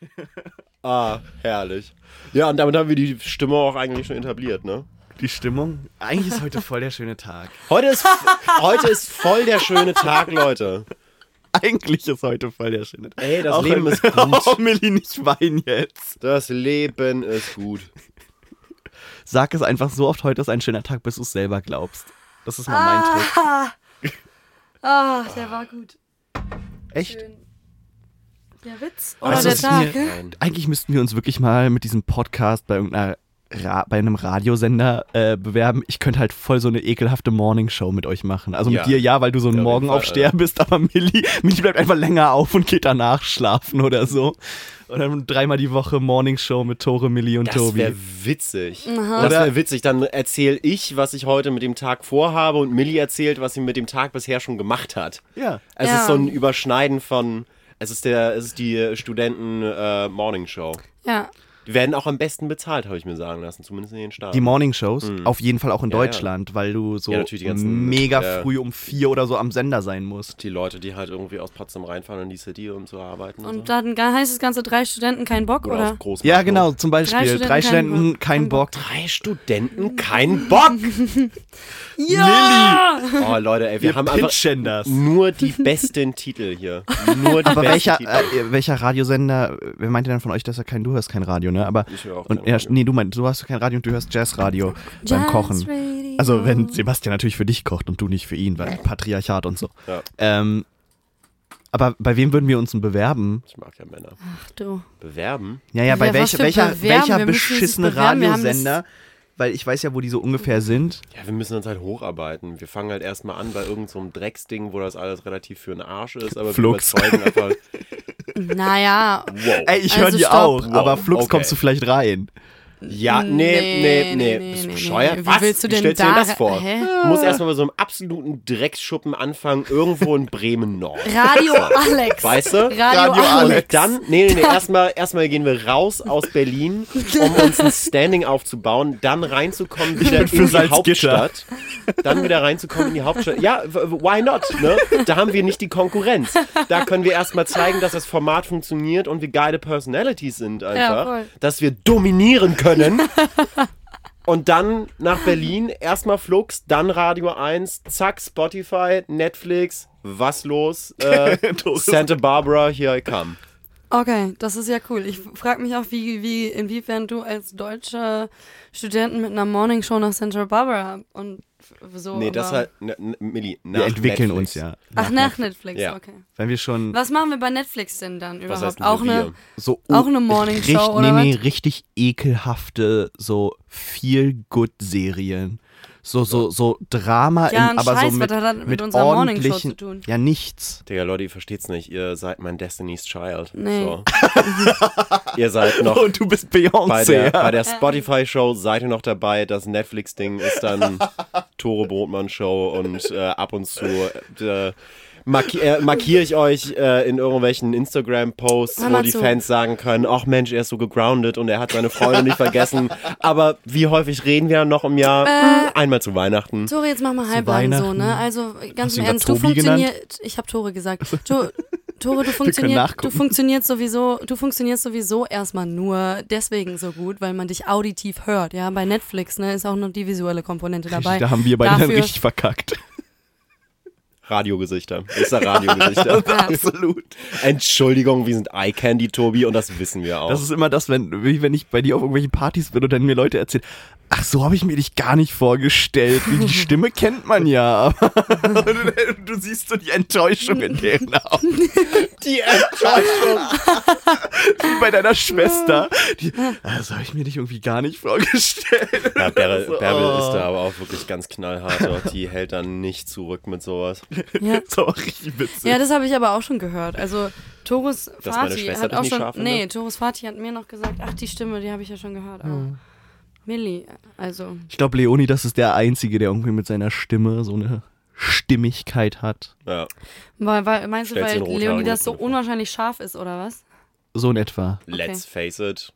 Ah, herrlich. Ja, und damit haben wir die Stimme auch eigentlich schon etabliert, ne? Die Stimmung? Eigentlich ist heute voll der schöne Tag. Heute ist, heute ist voll der schöne Tag, Leute. Eigentlich ist heute voll der schöne Tag. Ey, das Auch Leben ist gut. Oh, Milli, nicht weinen jetzt. Das Leben ist gut. Sag es einfach so oft, heute ist ein schöner Tag, bis du es selber glaubst. Das ist mal mein Trick. Ah, ah, der war gut. Echt? Schön. Der Witz oder Also der Tag? Nein. Eigentlich müssten wir uns wirklich mal mit diesem Podcast bei irgendeiner Ra bei einem Radiosender äh, bewerben. Ich könnte halt voll so eine ekelhafte Morningshow mit euch machen. Also Ja. mit dir ja, weil du so ein Ja, Morgenaufsteher Fall, bist, aber Milli, Milli bleibt einfach länger auf und geht danach schlafen oder so. Und dann dreimal die Woche Morningshow mit Tore, Milli und Das Tobi. wäre witzig. Aha. Das Oder- wäre witzig. Dann erzähle ich, was ich heute mit dem Tag vorhabe und Millie erzählt, was sie mit dem Tag bisher schon gemacht hat. Ja. Es Ja. ist so ein Überschneiden von. Es ist, der, es ist die Studenten-Morning-Show. Ja. Die werden auch am besten bezahlt, habe ich mir sagen lassen, zumindest in den Staaten. Die Morningshows, auf jeden Fall auch in Ja, ja. Deutschland, weil du so Ja, ganzen- mega ja. früh um vier oder so am Sender sein musst. die Leute, die halt irgendwie aus Potsdam reinfahren in die City und so arbeiten. Und so. dann heißt das Ganze drei Studenten kein Bock, Oder oder? Ja, genau, zum Beispiel. Drei Drei Studenten, Studenten, kein kein, Bock. Bock. Drei Studenten, kein Bock! Ja! Oh, Leute, ey, wir, Wir haben einfach nur die besten Titel hier. Nur die Aber besten welcher, Titel. äh, welcher Radiosender, äh, wer meinte denn von euch, dass er kein, du hörst kein Radio, ne? Aber, Ich höre auch und ja, Radio. nee, du meinst, du hast kein Radio und du hörst Jazzradio beim Jazz Kochen. Radio. Also wenn Sebastian natürlich für dich kocht und du nicht für ihn, weil Patriarchat und so. Ja. Ähm, aber bei wem würden wir uns denn bewerben? Ich mag ja Männer. Ach du. Bewerben? Ja, ja, bei Ja, was welcher, welcher, Bewerben? beschissene Radiosender? Weil ich weiß ja, wo die so ungefähr sind. Ja, wir müssen uns halt hocharbeiten. Wir fangen halt erstmal an bei irgendeinem so einem Drecksding, wo das alles relativ für den Arsch ist, aber Flux. wir überzeugen einfach. Naja. Wow. Ey, ich Also höre die stopp. auch, Wow, aber Flux okay. kommst du vielleicht rein. Ja, nee, nee, nee. Bist du bescheuert? Wie Was? willst du Wie denn stellst du da dir das vor? Hä? Du musst erstmal bei so einem absoluten Drecksschuppen anfangen, irgendwo in Bremen Nord. Radio Alex. Weißt du? Radio, Radio Alex. Und dann, nee, nee, nee, erstmal, erstmal gehen wir raus aus Berlin, um uns ein Standing aufzubauen, dann reinzukommen wieder in die. Hauptstadt. Dann wieder reinzukommen in die Hauptstadt. Ja, why not? Ne? Da haben wir nicht die Konkurrenz. Da können wir erstmal zeigen, dass das Format funktioniert und wir geile Personalities sind einfach. voll. dass wir dominieren können. Und dann nach Berlin, erstmal Flux, dann Radio 1, zack, Spotify, Netflix, was los? Äh. Santa Barbara, here I come. Okay, das ist ja cool. Ich frage mich auch, wie, wie, inwiefern du als deutscher Studenten mit einer Morningshow nach Santa Barbara und so. Nee, das halt, ne, ne, Milli, nach Wir entwickeln Netflix. uns ja. Ach, nach Netflix, Ja. okay. Wenn wir schon Was machen wir bei Netflix denn dann Was überhaupt? heißt denn auch wir? eine. so Auch eine Morningshow, richtig, oder nee, nee, was? richtig ekelhafte so feel good Serien. So so so Drama Ja, in, ein aber Scheiß, so mit, was hat das mit mit unserer Morningshow ordentlichen zu tun? Ja, nichts. Digga, Leute, ihr versteht's nicht. Ihr seid mein Destiny's Child. Nee. So. ihr seid noch Und du bist Beyoncé. bei der, ja. bei der Spotify-Show seid ihr noch dabei. Das Netflix-Ding ist dann Tore Brotmann-Show und äh, ab und zu äh, marki äh, markiere ich euch äh, in irgendwelchen Instagram-Posts, wo die zu. Fans sagen können, ach Mensch, er ist so gegroundet und er hat seine Freunde nicht vergessen. Aber wie häufig reden wir noch im Jahr? Äh. Einmal zu Weihnachten. Sorry, jetzt mach mal halblang so, ne? Also ganz Hast du im Ernst, du funktionierst. Ich habe Tore gesagt. To, Tore, du funktionierst, nachgucken. du funktionierst sowieso, du funktionierst sowieso erstmal nur deswegen so gut, weil man dich auditiv hört. Ja, bei Netflix, ne, ist auch noch die visuelle Komponente dabei. da haben wir beide dann Dafür- richtig verkackt. Radiogesichter. Ist der Radiogesichter. Ja. Absolut. Entschuldigung, wir sind Eye Candy, Tobi, und das wissen wir auch. Das ist immer das, wenn, wenn ich bei dir auf irgendwelchen Partys bin und dann mir Leute erzählen, ach, so habe ich mir dich gar nicht vorgestellt. Die Stimme kennt man ja. aber du, du siehst so die Enttäuschung in deren Augen. die Enttäuschung. Wie bei deiner Schwester. Die, ah, so habe ich mir dich irgendwie gar nicht vorgestellt. Ja, Bärbel, So, Bärbel oh. ist da aber auch wirklich ganz knallhart. und Die hält dann nicht zurück mit sowas. Ja. Das ist aber richtig witzig. Ja, das habe ich aber auch schon gehört. Also Torus Fati hat auch schon. scharf? Nee, Torus Fati hat mir noch gesagt, ach, die Stimme, die habe ich ja schon gehört. Aber Milli, also. Ich glaube, Leoni, das ist der Einzige, der irgendwie mit seiner Stimme so eine Stimmigkeit hat. Ja, Weil, weil, meinst du, weil rothaarigen Leonidas so unwahrscheinlich scharf ist, oder was? So in etwa. let's face it.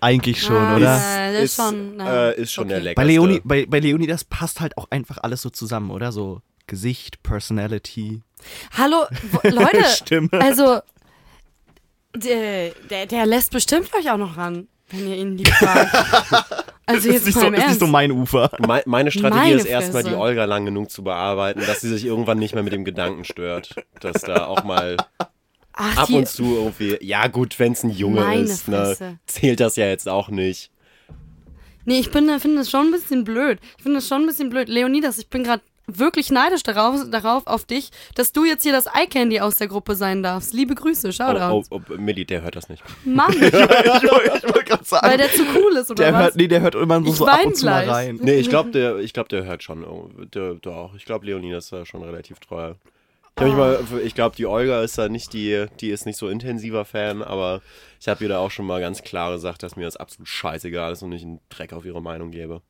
Eigentlich schon, Ah, oder? Das ist, ist schon, äh, ist schon der okay. leckerste. Bei Leoni, bei, bei Leoni, das passt halt auch einfach alles so zusammen, oder? So Gesicht, Personality. Hallo, wo, Leute, Stimme. also Der, der, der lässt bestimmt euch auch noch ran, wenn ihr ihn lieb fragt. Also Das jetzt ist nicht, so, ist nicht so mein Ufer. Me- Meine Strategie Meine ist erstmal die. Olga lang genug zu bearbeiten, dass sie sich irgendwann nicht mehr mit dem Gedanken stört. Dass da auch mal Ach, ab und zu irgendwie, ja gut, wenn es ein Junge ist, ne, zählt das ja jetzt auch nicht. Nee, ich bin- finde das schon ein bisschen blöd. Ich finde das schon ein bisschen blöd. Leonidas, ich bin gerade wirklich neidisch darauf, darauf auf dich, dass du jetzt hier das Eye-Candy aus der Gruppe sein darfst. Liebe Grüße, Oh, Shoutouts. oh, oh, Milli, der hört das nicht. Mann, ich wollte ich wollte gerade sagen. weil der zu cool ist, oder der was? hört, nee, der hört immer so, Ich so ab und zu mal rein. Nee, ich glaube, der, ich glaub, der hört schon. Der, doch, ich glaube, Leonidas ist da schon relativ treu. Ich, mal, ich glaube, die Olga ist da nicht die, die ist nicht so intensiver Fan, aber ich habe ihr da auch schon mal ganz klar gesagt, dass mir das absolut scheißegal ist und ich einen Dreck auf ihre Meinung gebe.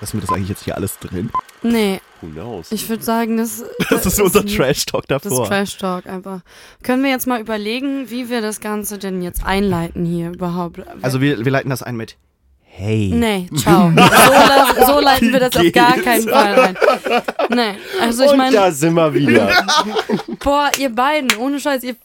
Lassen wir das eigentlich jetzt hier alles drin? Nee, Who knows? ich würde sagen, das, Das ist unser Trash-Talk Das ist davor. Trash Talk einfach. Können wir jetzt mal überlegen, wie wir das Ganze denn jetzt einleiten hier überhaupt? Also wir, wir leiten das ein mit Hey. Nee, ciao. So, so leiten wir das auf gar keinen Fall ein. Nee, also ich und meine, da sind wir wieder. boah, ihr beiden, ohne Scheiß, ihr,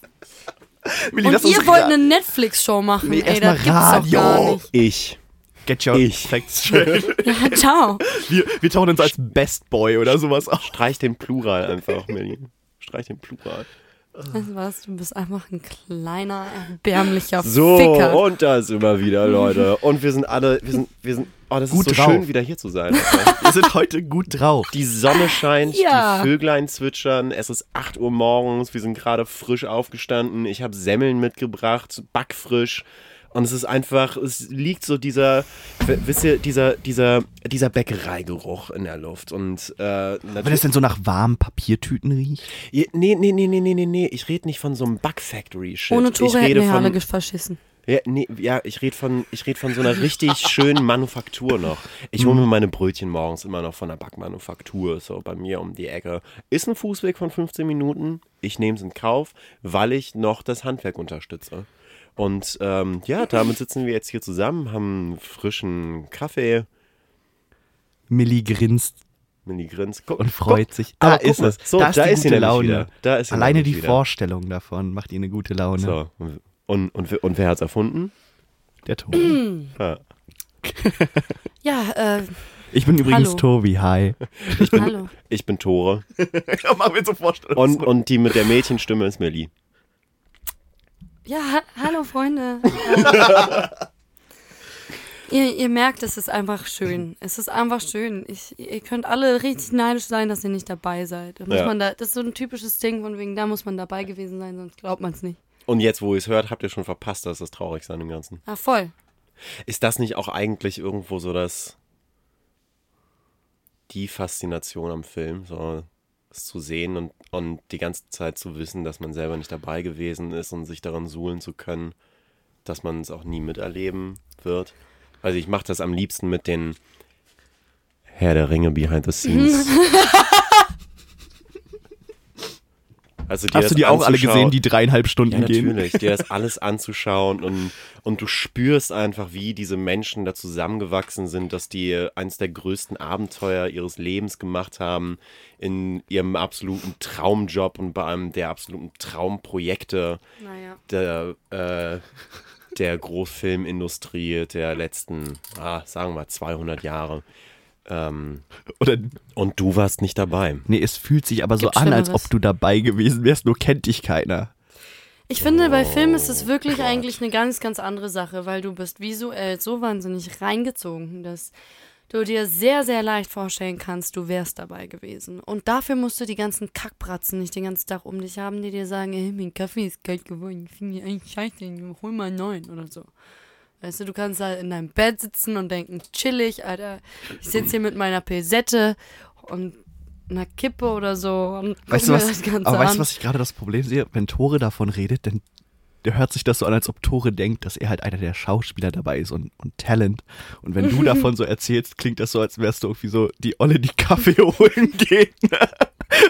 Milli, und ihr wollt eine Netflix-Show machen. Nee, Ey, das gibt's doch gar Radio. nicht. Ich. Get your Ich. facts straight. Ja, ciao. wir, wir tauchen uns als Best Boy oder sowas auf. Streich den Plural einfach, Milli. Streich den Plural. Weißt du was, du bist einfach ein kleiner, erbärmlicher So, Ficker. und da sind wir wieder, Leute. Und wir sind alle, wir sind, wir sind, oh, das Gut ist so drauf. schön, wieder hier zu sein. Wir sind heute gut drauf. Die Sonne scheint, Ja. die Vöglein zwitschern, es ist 8 Uhr morgens, wir sind gerade frisch aufgestanden, ich habe Semmeln mitgebracht, backfrisch. Und es ist einfach, es liegt so dieser, wisst ihr, dieser, dieser, dieser Bäckereigeruch in der Luft. Und äh, Wenn es denn so nach warmen Papiertüten riecht? Nee, nee, nee, nee, nee, nee, nee. Ich rede nicht von so einem Backfactory-Shit. Ohne ich Tore hätten rede alle von, gesch- verschissen. ja, nee, ja, ich rede von, ich red von so einer richtig schönen Manufaktur noch. Ich hole mir meine Brötchen morgens immer noch von der Backmanufaktur, so bei mir um die Ecke. Ist ein Fußweg von 15 Minuten. Ich nehme es in Kauf, weil ich noch das Handwerk unterstütze. Und ähm, ja, damit sitzen wir jetzt hier zusammen, haben einen frischen Kaffee. Milli grinst Milli Grins. Guck, und freut sich. aber Da guck ist mal. es. So, da ist da die ist sie gute Laune. Da ist Alleine die wieder. Vorstellung davon macht ihr eine gute Laune. So, und, und, wer- und wer hat's erfunden? Der Tobi. Ja. Ja, äh, Ich bin übrigens Hallo. Tobi, hi. hallo. Ich bin Tore. ja, machen wir so Vorstellung. Und, und die mit der Mädchenstimme ist Millie. Ja, ha hallo Freunde. Ihr, ihr merkt, es ist einfach schön. Es ist einfach schön. Ich, ihr könnt alle richtig neidisch sein, dass ihr nicht dabei seid. Da muss Ja. man da, das ist so ein typisches Ding, von wegen, da muss man dabei gewesen sein, sonst glaubt man es nicht. Und jetzt, wo ihr es hört, habt ihr schon verpasst, dass das traurig sein im Ganzen. Ah, voll. Ist das nicht auch eigentlich irgendwo so das die Faszination am Film, so zu sehen und, und die ganze Zeit zu wissen, dass man selber nicht dabei gewesen ist und sich daran suhlen zu können, dass man es auch nie miterleben wird. Also ich mache das am liebsten mit den Herr der Ringe Behind the Scenes. also Hast du die auch alle gesehen, die dreieinhalb ja, Stunden gehen? natürlich, dir das alles anzuschauen und, und du spürst einfach, wie diese Menschen da zusammengewachsen sind, dass die eines der größten Abenteuer ihres Lebens gemacht haben in ihrem absoluten Traumjob und bei einem der absoluten Traumprojekte Naja. der, äh, der Großfilmindustrie der letzten, ah, sagen wir mal, 200 Jahre. Ähm, Oder, und du warst nicht dabei. nee, es fühlt sich aber so Gibt's an, als ob du dabei gewesen wärst, nur kennt dich keiner. Ich finde, bei Filmen ist Oh es wirklich eigentlich eine ganz, ganz andere Sache, weil du bist visuell so wahnsinnig reingezogen, dass du dir sehr, sehr leicht vorstellen kannst, du wärst dabei gewesen. Und dafür musst du die ganzen Kackbratzen nicht den ganzen Tag um dich haben, die dir sagen, ey, mein Kaffee ist kalt geworden, ich finde eigentlich scheiße, hol mal einen neuen oder so. Weißt du, du kannst halt in deinem Bett sitzen und denken, chillig, Alter, ich sitze hier mit meiner Pesette und einer Kippe oder so Weißt du was? das Ganze Aber weißt an. du, was ich gerade das Problem sehe? Wenn Tore davon redet, dann der hört sich das so an, als ob Tore denkt, dass er halt einer der Schauspieler dabei ist und, und Talent. Und wenn du davon so erzählst, klingt das so, als wärst du irgendwie so die Olle, die Kaffee holen geht. Ne?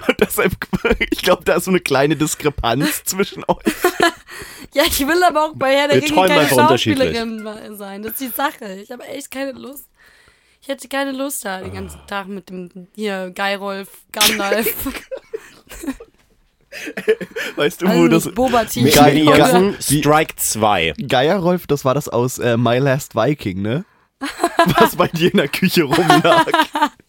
Und deshalb, ich glaube, da ist so eine kleine Diskrepanz zwischen euch. Ja, ich will aber auch bei Herr der Ringe keine. Schauspielerin sein. Das ist die Sache. Ich habe echt keine Lust. Ich hätte keine Lust da den ganzen Tag mit dem hier Geirolf, Gandalf, Weißt du, wo also das. mit Boba Tea. Geil, Mini ja. Jansen, Wie- Strike 2. Geierrolf, das war das aus äh, My Last Viking, ne? Was bei dir in der Küche rumlag.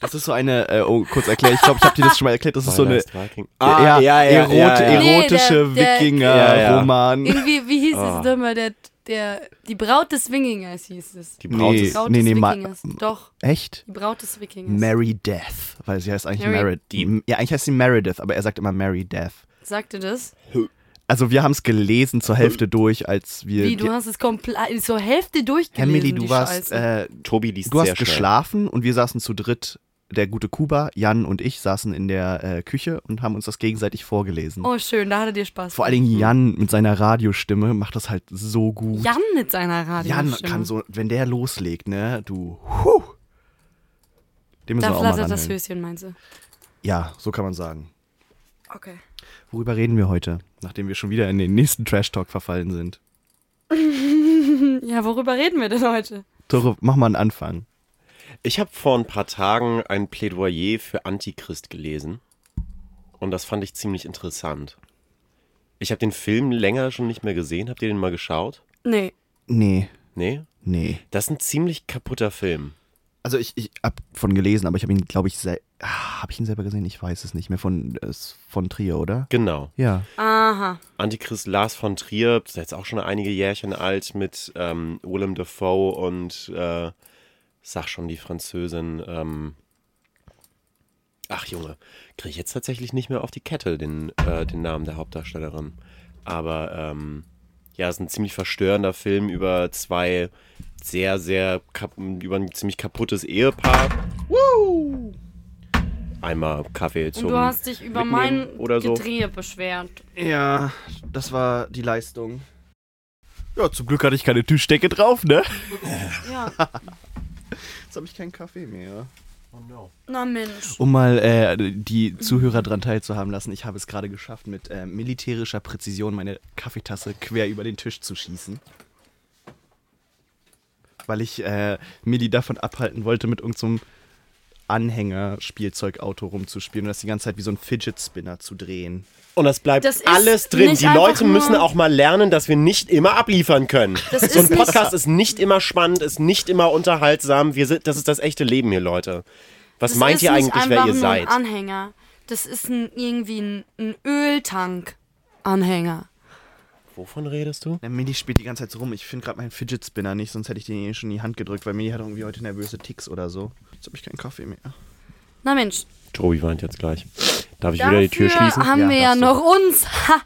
Das ist so eine, äh, oh, kurz erklären, ich glaube, ich habe dir das schon mal erklärt, das ist so eine Ah, ja, ja, ja, erot ja, ja. Nee, erotische Wikinger-Roman. Irgendwie, wie hieß Ah. es nochmal? Der, der, die Braut des Wikingers hieß es. Die Braut Nee. ist Braut nee, des nee, Wikingers. Doch, Echt? die Braut des Wikingers. Mary Death, weil sie heißt eigentlich Mary- Meredith. Ja, eigentlich heißt sie Meredith, aber er sagt immer Mary Death. Sagte das? Also wir haben es gelesen zur Hälfte durch, als wir... Wie, du hast es komplett zur Hälfte durchgelesen, Emily, du die warst, äh, Tobi liest du sehr hast schnell. geschlafen und wir saßen zu dritt. Der gute Kuba, Jan und ich saßen in der äh, Küche und haben uns das gegenseitig vorgelesen. Oh, schön, da hatte dir Spaß. Vor allen Dingen Jan mit seiner Radiostimme macht das halt so gut. Jan mit seiner Radio. Jan kann so, wenn der loslegt, ne, du, huh, dem Da flattert das. Höschen, meinst du? Ja, so kann man sagen. Okay. Worüber reden wir heute, nachdem wir schon wieder in den nächsten Trash-Talk verfallen sind? Ja, worüber reden wir denn heute? Tore, mach mal einen Anfang. Ich habe vor ein paar Tagen ein Plädoyer für Antichrist gelesen. Und das fand ich ziemlich interessant. Ich habe den Film länger schon nicht mehr gesehen. Habt ihr den mal geschaut? Nee. Nee, Nee? nee. Das ist ein ziemlich kaputter Film. Also ich, ich hab von gelesen, aber ich habe ihn, glaube ich, sel ah, habe ich ihn selber gesehen? Ich weiß es nicht mehr. Von, äh, von Trier, oder? Genau. Ja. Aha. Antichrist Lars von Trier, ist jetzt auch schon einige Jährchen alt, mit ähm, Willem Dafoe und, äh, sag schon die Französin, ähm, ach Junge, kriege ich jetzt tatsächlich nicht mehr auf die Kette, den, äh, den Namen der Hauptdarstellerin. Aber, ähm, ja, es ist ein ziemlich verstörender Film über zwei sehr, sehr, über ein ziemlich kaputtes Ehepaar. Woo! Einmal Kaffee Und zum du hast dich über Mitnehmen mein oder so. Gedrehe beschwert. Ja, das war die Leistung. Ja, zum Glück hatte ich keine Tischdecke drauf, ne? Ja. Jetzt habe ich keinen Kaffee mehr. Na Mensch. Um mal äh, die Zuhörer dran teilzuhaben lassen, ich habe es gerade geschafft, mit äh, militärischer Präzision meine Kaffeetasse quer über den Tisch zu schießen. Weil ich äh, Milli davon abhalten wollte, mit irgendeinem Anhänger-Spielzeugauto rumzuspielen und das die ganze Zeit wie so ein Fidget Spinner zu drehen. Und das bleibt Das ist alles drin. Die Leute müssen auch mal lernen, dass wir nicht immer abliefern können. Das so ein ist nicht- Podcast ist nicht immer spannend, ist nicht immer unterhaltsam. Wir sind, das ist das echte Leben hier, Leute. Was Das meint ist ihr eigentlich, wer ihr nur seid? Ein Anhänger. Das ist ein, irgendwie ein, ein Öltank-Anhänger. Wovon redest du? Der Milli spielt die ganze Zeit so rum. Ich finde gerade meinen Fidget Spinner nicht, sonst hätte ich den eh schon in die Hand gedrückt, weil Milli hat irgendwie heute nervöse Ticks oder so. Jetzt habe ich keinen Kaffee mehr. Na Mensch. Tobi weint jetzt gleich. Darf ich wieder die Tür Dafür schließen? haben Ja, wir ja noch uns. Ha.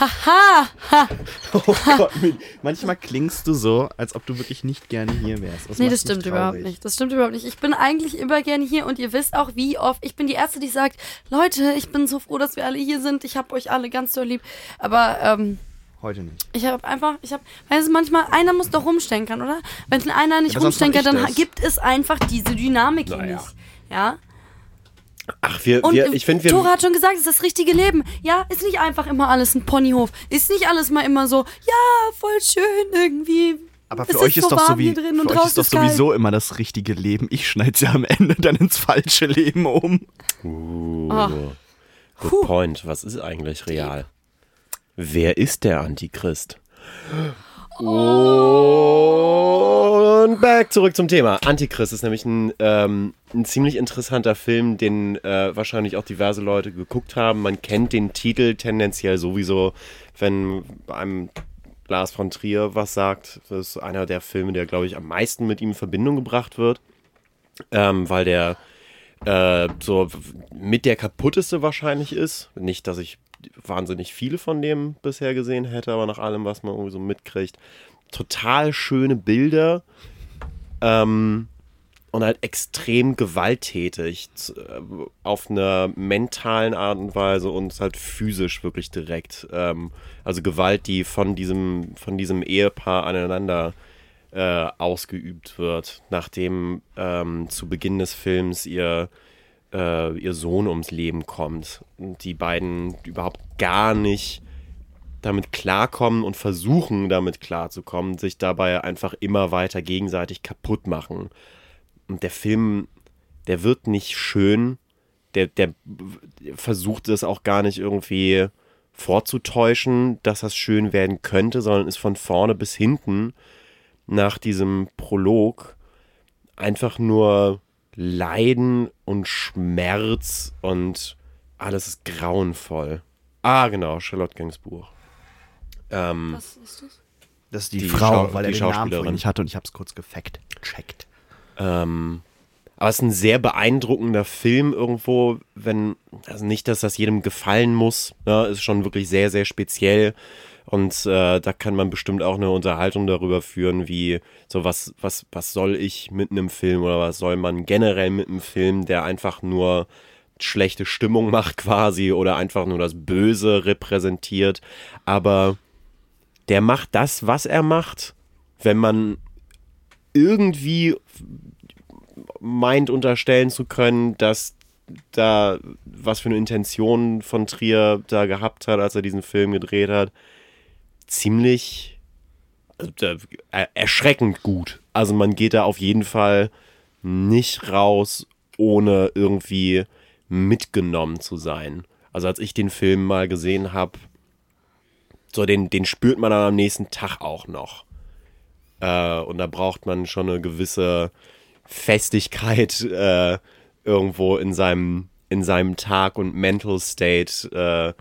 Haha. Ha. Oh Gott, Milli. Manchmal klingst du so, als ob du wirklich nicht gerne hier wärst. Das Nee, das stimmt überhaupt nicht. Das stimmt überhaupt nicht. Ich bin eigentlich immer gerne hier und ihr wisst auch, wie oft. Ich bin die Erste, die sagt, Leute, ich bin so froh, dass wir alle hier sind. Ich hab euch alle ganz so lieb. Aber ähm, Heute nicht. ich habe einfach, ich habe, weißt du, manchmal, einer muss doch rumstenkern, oder? Wenn einer nicht Ja, rumstenkert, dann das. gibt es einfach diese Dynamik hier nicht. Ja? Ach, wir, Und wir, ich finde, wir. Tora hat schon gesagt, es ist das richtige Leben. Ja, ist nicht einfach immer alles ein Ponyhof. Ist nicht alles mal immer so, ja, voll schön irgendwie. Aber für Es euch ist, so doch so wie, hier drin und für euch ist doch sowieso immer das richtige Leben. Ich schneide ja am Ende dann ins falsche Leben um. Uh, Ah. good Puh. point. Was ist eigentlich real? Wer ist der Antichrist? Und back zurück zum Thema. Antichrist ist nämlich ein, ähm, ein ziemlich interessanter Film, den äh, wahrscheinlich auch diverse Leute geguckt haben. Man kennt den Titel tendenziell sowieso, wenn einem Lars von Trier was sagt. Das ist einer der Filme, der, glaube ich, am meisten mit ihm in Verbindung gebracht wird. Ähm, weil der äh, so mit der kaputteste wahrscheinlich ist. Nicht, dass ich wahnsinnig viele von dem bisher gesehen hätte, aber nach allem, was man irgendwie so mitkriegt. Total schöne Bilder ähm, und halt extrem gewalttätig äh, auf einer mentalen Art und Weise und halt physisch wirklich direkt. Ähm, also Gewalt, die von diesem, von diesem Ehepaar aneinander äh, ausgeübt wird, nachdem ähm, zu Beginn des Films ihr, äh, ihr Sohn ums Leben kommt und die beiden überhaupt gar nicht damit klarkommen und versuchen damit klarzukommen, sich dabei einfach immer weiter gegenseitig kaputt machen. und der Film, der wird nicht schön, der, der versucht es auch gar nicht irgendwie vorzutäuschen, dass das schön werden könnte, sondern ist von vorne bis hinten nach diesem Prolog einfach nur Leiden und Schmerz und alles ist grauenvoll. Ah, genau, Charlotte Gainsbourg. Ähm, Was ist das? Das ist die, Die Frau, Schau- weil er die den Namen Schauspielerin. vorhin nicht hatte und ich habe es kurz gefackt. Checkt. Ähm, aber es ist ein sehr beeindruckender Film irgendwo, wenn, also nicht, dass das jedem gefallen muss, ne, ist schon wirklich sehr, sehr speziell. Und äh, da kann man bestimmt auch eine Unterhaltung darüber führen, wie so was, was, was soll ich mit einem Film oder was soll man generell mit einem Film, der einfach nur schlechte Stimmung macht quasi oder einfach nur das Böse repräsentiert. Aber der macht das, was er macht, wenn man irgendwie meint unterstellen zu können, dass da was für eine Intention von Trier da gehabt hat, als er diesen Film gedreht hat, ziemlich also, er- erschreckend gut. Also man geht da auf jeden Fall nicht raus, ohne irgendwie mitgenommen zu sein. Also als ich den Film mal gesehen habe, so den, den spürt man dann am nächsten Tag auch noch. Äh, und da braucht man schon eine gewisse Festigkeit äh, irgendwo in seinem, in seinem Tag und Mental State, äh,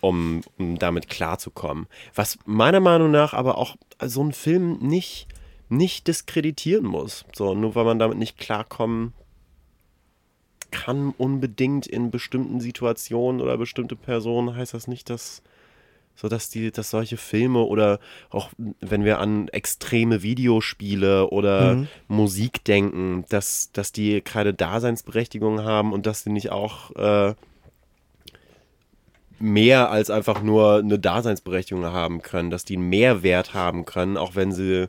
um, um damit klarzukommen. Was meiner Meinung nach aber auch so ein Film nicht, nicht diskreditieren muss. So, nur weil man damit nicht klarkommen kann, unbedingt in bestimmten Situationen oder bestimmte Personen, heißt das nicht, dass so dass die, dass solche Filme oder auch wenn wir an extreme Videospiele oder Musik denken, dass, dass die keine Daseinsberechtigung haben und dass sie nicht auch äh, mehr als einfach nur eine Daseinsberechtigung haben können, dass die einen Mehrwert haben können, auch wenn sie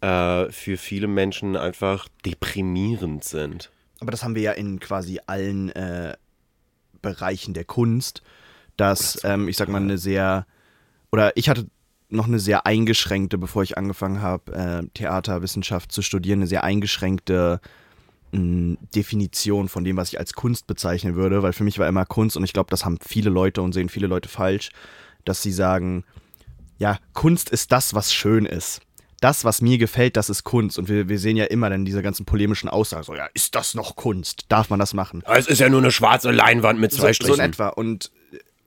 äh, für viele Menschen einfach deprimierend sind. Aber das haben wir ja in quasi allen äh, Bereichen der Kunst, dass, ähm, ich sag mal, eine sehr, oder ich hatte noch eine sehr eingeschränkte, bevor ich angefangen habe, äh, Theaterwissenschaft zu studieren, eine sehr eingeschränkte mh, Definition von dem, was ich als Kunst bezeichnen würde, weil für mich war immer Kunst und ich glaube, das haben viele Leute und sehen viele Leute falsch, dass sie sagen, ja, Kunst ist das, was schön ist. Das, was mir gefällt, das ist Kunst. Und wir, wir sehen ja immer dann diese ganzen polemischen Aussagen, so, ja, ist das noch Kunst? Darf man das machen? Es ist ja nur eine schwarze Leinwand mit zwei so, so in etwa. Und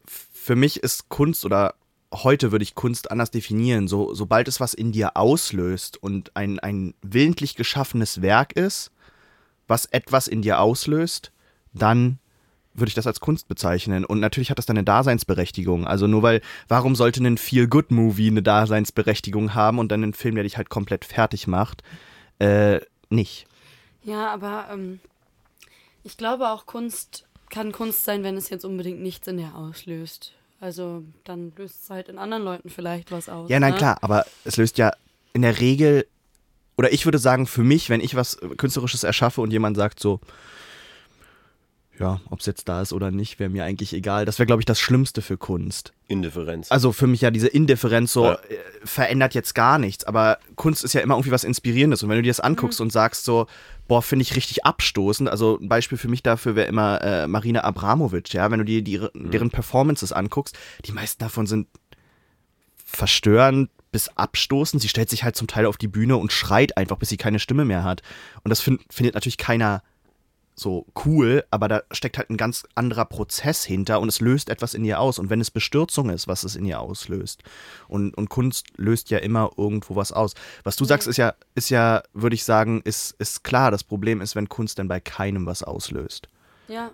für mich ist Kunst oder heute würde ich Kunst anders definieren. So, sobald es was in dir auslöst und ein, ein willentlich geschaffenes Werk ist, was etwas in dir auslöst, dann würde ich das als Kunst bezeichnen. Und natürlich hat das dann eine Daseinsberechtigung. Also nur weil, warum sollte ein Feel-Good-Movie eine Daseinsberechtigung haben und dann ein Film, der dich halt komplett fertig macht, äh, nicht. Ja, aber ähm, ich glaube auch Kunst kann Kunst sein, wenn es jetzt unbedingt nichts in dir auslöst. Also dann löst es halt in anderen Leuten vielleicht was aus. Ja, nein, ne? klar, aber es löst ja in der Regel, oder ich würde sagen, für mich, wenn ich was Künstlerisches erschaffe und jemand sagt so, ja, ob es jetzt da ist oder nicht, wäre mir eigentlich egal. Das wäre, glaube ich, das Schlimmste für Kunst. Indifferenz. Also für mich ja diese Indifferenz so Ja. äh, verändert jetzt gar nichts, aber Kunst ist ja immer irgendwie was Inspirierendes und wenn du dir das anguckst und sagst so, boah, finde ich richtig abstoßend, also ein Beispiel für mich dafür wäre immer äh, Marina Abramovic, ja, wenn du dir die, deren Performances anguckst, die meisten davon sind verstörend bis abstoßend, sie stellt sich halt zum Teil auf die Bühne und schreit einfach, bis sie keine Stimme mehr hat und das find, findet natürlich keiner so cool, aber da steckt halt ein ganz anderer Prozess hinter und es löst etwas in ihr aus. Und wenn es Bestürzung ist, was es in ihr auslöst. Und, und Kunst löst ja immer irgendwo was aus. Was du sagst, ist ja, ist ja, würde ich sagen, ist, ist klar. Das Problem ist, wenn Kunst dann bei keinem was auslöst. Ja,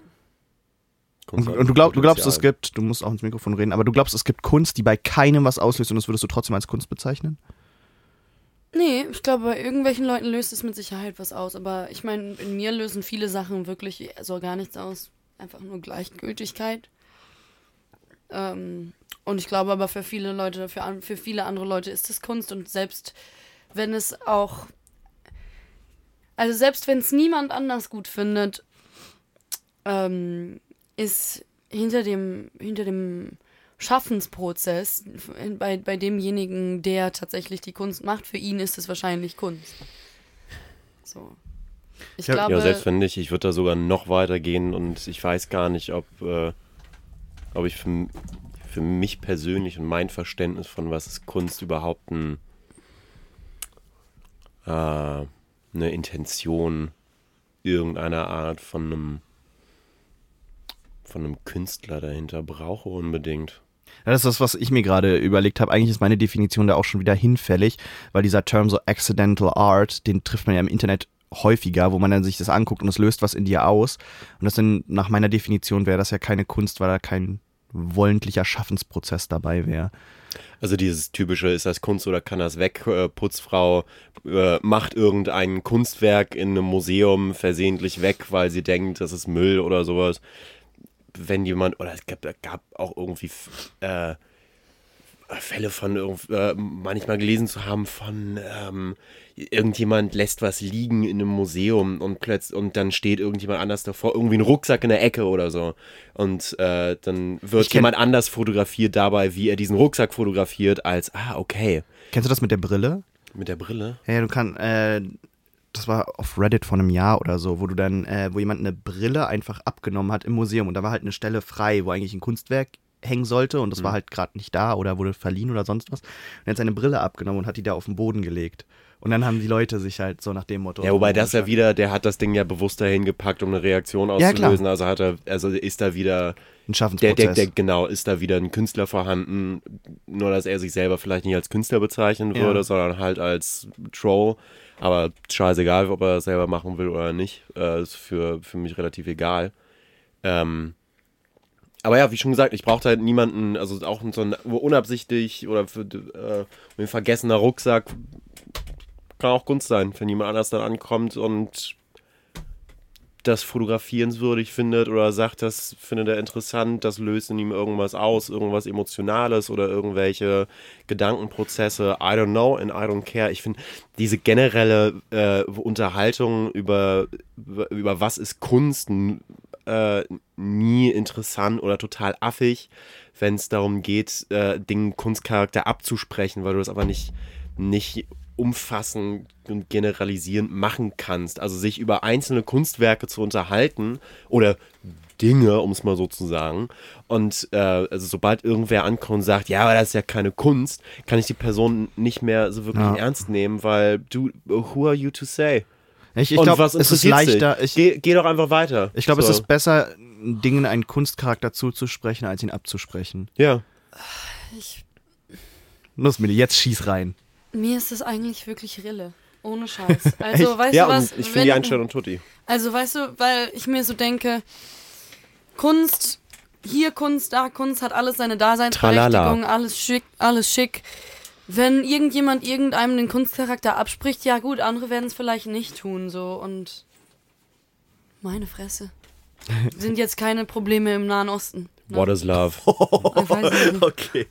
Und, und du, glaub, du glaubst, es gibt, du musst auch ins Mikrofon reden, aber du glaubst, es gibt Kunst, die bei keinem was auslöst und das würdest du trotzdem als Kunst bezeichnen? Nee, ich glaube, bei irgendwelchen Leuten löst es mit Sicherheit was aus. Aber ich meine, in mir lösen viele Sachen wirklich so gar nichts aus. Einfach nur Gleichgültigkeit. Ähm, und ich glaube aber für viele Leute, für, an- für viele andere Leute ist es Kunst. Und selbst wenn es auch. Also selbst wenn es niemand anders gut findet, ähm, ist hinter dem, hinter dem Schaffensprozess bei, bei demjenigen, der tatsächlich die Kunst macht, für ihn ist es wahrscheinlich Kunst. So. Ich Ja, glaube, Ja, selbst wenn nicht, ich würde da sogar noch weiter gehen und ich weiß gar nicht, ob, äh, ob ich für, für mich persönlich und mein Verständnis von was ist Kunst überhaupt ein, äh, eine Intention irgendeiner Art von einem von einem Künstler dahinter brauche unbedingt. Ja, das ist das, was ich mir gerade überlegt habe. Eigentlich ist meine Definition da auch schon wieder hinfällig, weil dieser Term so Accidental Art, den trifft man ja im Internet häufiger, wo man dann sich das anguckt und es löst was in dir aus. Und das dann nach meiner Definition wäre das ja keine Kunst, weil da kein wollentlicher Schaffensprozess dabei wäre. Also dieses typische, ist das Kunst oder kann das weg? Äh, Putzfrau äh, macht irgendein Kunstwerk in einem Museum versehentlich weg, weil sie denkt, das ist Müll oder sowas. Wenn jemand, oder es gab, gab auch irgendwie äh, Fälle von äh, manchmal gelesen zu haben von ähm, irgendjemand lässt was liegen in einem Museum und plötzlich und dann steht irgendjemand anders davor, irgendwie ein Rucksack in der Ecke oder so. Und äh, dann wird jemand anders fotografiert dabei, wie er diesen Rucksack fotografiert, als, ah, okay. Kennst du das mit der Brille? Mit der Brille? Ja, du kannst, äh, das war auf Reddit vor einem Jahr oder so, wo du dann, äh, wo jemand eine Brille einfach abgenommen hat im Museum und da war halt eine Stelle frei, wo eigentlich ein Kunstwerk hängen sollte und das war halt gerade nicht da oder wurde verliehen oder sonst was. Und er hat seine Brille abgenommen und hat die da auf den Boden gelegt. Und dann haben die Leute sich halt so nach dem Motto. Ja, wobei das ja wieder, der hat das Ding ja bewusst dahin gepackt, um eine Reaktion Ja, auszulösen. also hat er, also ist da wieder, ein der, Schaffensprozess. der, der, genau, ist da wieder ein Künstler vorhanden, nur dass er sich selber vielleicht nicht als Künstler bezeichnen Ja. würde, sondern halt als Troll. Aber scheißegal, ob er das selber machen will oder nicht, äh, ist für, für mich relativ egal. Ähm, aber ja, wie schon gesagt, ich brauchte halt niemanden, also auch so ein unabsichtlich oder für, äh, ein vergessener Rucksack kann auch Kunst sein, wenn jemand anders dann ankommt und das fotografierenswürdig findet oder sagt, das findet er interessant, das löst in ihm irgendwas aus, irgendwas Emotionales oder irgendwelche Gedankenprozesse. I don't know and I don't care. Ich finde diese generelle äh, Unterhaltung über, über, was ist Kunst äh, nie interessant oder total affig, wenn es darum geht, äh, Dingen Kunstcharakter abzusprechen, weil du das aber nicht, nicht umfassend und generalisierend machen kannst. Also sich über einzelne Kunstwerke zu unterhalten oder Dinge, um es mal so zu sagen. Und äh, also sobald irgendwer ankommt und sagt, ja, aber das ist ja keine Kunst, kann ich die Person nicht mehr so wirklich Ja. ernst nehmen, weil du, who are you to say? ich ich glaube, es ist leichter. Ich, Geh, geh doch einfach weiter. ich glaube, So. es ist besser, Dingen einen Kunstcharakter zuzusprechen, als ihn abzusprechen. Ja. ich, Los, Milli, jetzt schieß rein. Mir ist das eigentlich wirklich Rille. Ohne Scheiß. Also, weißt ja, du was? ich finde die Einstellung tutti. Also, weißt du, weil ich mir so denke, Kunst, hier Kunst, da Kunst, hat alles seine Daseinsberechtigung, alles schick, alles schick. Wenn irgendjemand irgendeinem den Kunstcharakter abspricht, ja gut, andere werden es vielleicht nicht tun, so und meine Fresse. Sind jetzt keine Probleme im Nahen Osten. Ne? What is love? Nicht. Okay.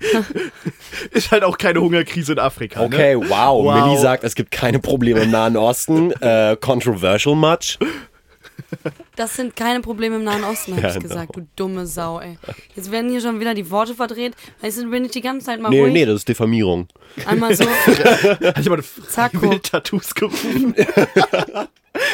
ist halt auch keine Hungerkrise in Afrika. Okay, Ne? wow. Wow. Millie sagt, es gibt keine Probleme im Nahen Osten. Äh, controversial much? Das sind keine Probleme im Nahen Osten, hab Ja, ich genau. gesagt, du dumme Sau, ey. Jetzt werden hier schon wieder die Worte verdreht. Weißt du, bin ich die ganze Zeit mal Nee, ruhig. nee, das ist Diffamierung. Einmal so, Hat jemand Zacko. Tattoos gerufen?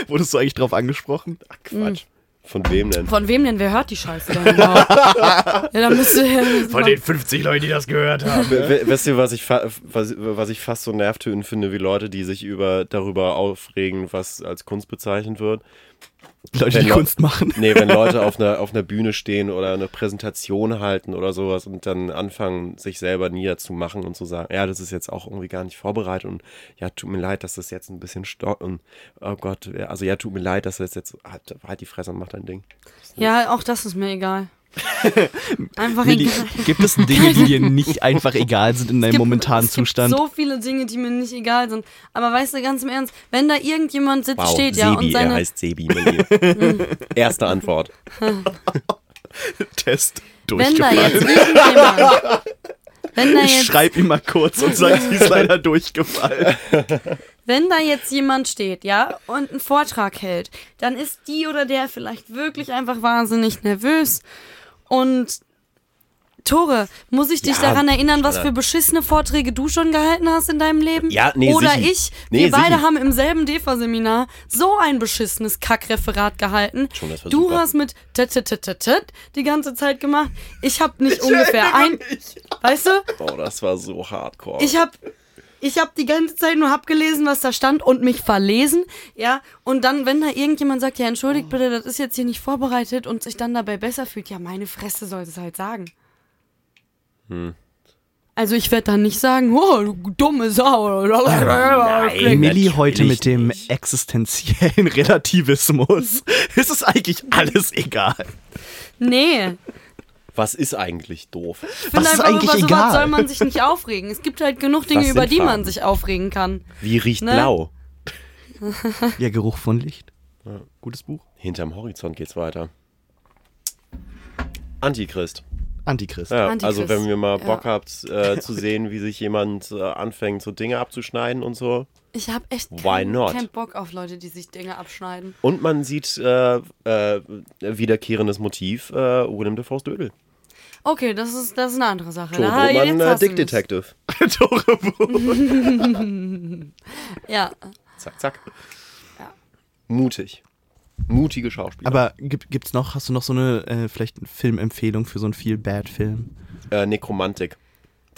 Wurdest du eigentlich drauf angesprochen? Ach, Quatsch. Von wem denn? Von wem denn? Wer hört die Scheiße denn überhaupt? ja, dann müsste Von den 50 Leuten, die das gehört haben. We- we- Weißt du, was ich, was, was ich fast so nervtötend finde, wie Leute, die sich über, darüber aufregen, was als Kunst bezeichnet wird? Leute, die Wenn Leu- Kunst machen. Nee, wenn Leute auf einer, auf einer Bühne stehen oder eine Präsentation halten oder sowas und dann anfangen, sich selber niederzumachen und zu sagen, ja, das ist jetzt auch irgendwie gar nicht vorbereitet und ja, tut mir leid, dass das jetzt ein bisschen stock und oh Gott, also ja, tut mir leid, dass das jetzt, halt, halt die Fresse und mach dein Ding. Ja, auch das ist mir egal. Einfach Milli, egal. gibt es Dinge, die dir nicht einfach egal sind in deinem gibt- momentanen es gibt Zustand? so viele Dinge, die mir nicht egal sind. Aber weißt du, ganz im Ernst, wenn da irgendjemand sitzt, Wow, steht, ja, Sebi, und er seine. heißt Sebi. Milli. Erste Antwort. Test Wenn da durchgefallen. jetzt irgendjemand. Wenn da Ich jetzt, schreib ihm mal kurz und sag, sie ist leider durchgefallen. wenn da jetzt jemand steht, ja, und einen Vortrag hält, dann ist die oder der vielleicht wirklich einfach wahnsinnig nervös und Tore, muss ich dich Ja, daran erinnern, was für beschissene Vorträge du schon gehalten hast in deinem Leben? Ja, nee, Oder sicher. ich. Nee, Wir beide sicher. haben im selben DEFA-Seminar so ein beschissenes Kackreferat gehalten. Schon, das war du super. hast mit tit, tit, tit, tit, tit die ganze Zeit gemacht. Ich habe nicht ungefähr ein. Weißt du? Oh, das war so hardcore. Ich habe ich hab die ganze Zeit nur abgelesen, was da stand und mich verlesen, ja. Und dann, wenn da irgendjemand sagt, ja, entschuldigt bitte, das ist jetzt hier nicht vorbereitet und sich dann dabei besser fühlt, ja, meine Fresse soll es halt sagen. Hm. Also ich werde dann nicht sagen, oh, du dumme Sau. Nein. Millie heute mit dem nicht. existenziellen Relativismus. es ist eigentlich alles egal. Nee. Was ist eigentlich doof? Ich finde Was ist einfach, eigentlich über sowas egal? soll man sich nicht aufregen. Es gibt halt genug Dinge, über die man Farben? sich aufregen kann. Wie riecht Ne? blau? Ja, Geruch von Licht. Gutes Buch. Hinterm Horizont geht's weiter. Antichrist. Antichrist. Ja, Antichrist, also wenn ihr mal ja. Bock habt äh, zu sehen, wie sich jemand äh, anfängt, so Dinge abzuschneiden und so. Ich habe echt Why keinen not? keinen Bock auf Leute, die sich Dinge abschneiden. Und man sieht äh, äh, wiederkehrendes Motiv, äh, Willem Dafoe's Dödel. Okay, das ist, das ist eine andere Sache. Da- jetzt Botman, äh, Dick. Detective. Ja, Zack, zack. Ja. Mutig. Mutige Schauspieler. Aber gibt, gibt's noch, hast du noch so eine, äh, vielleicht eine Filmempfehlung für so einen Feel-Bad-Film? äh, Nekromantik.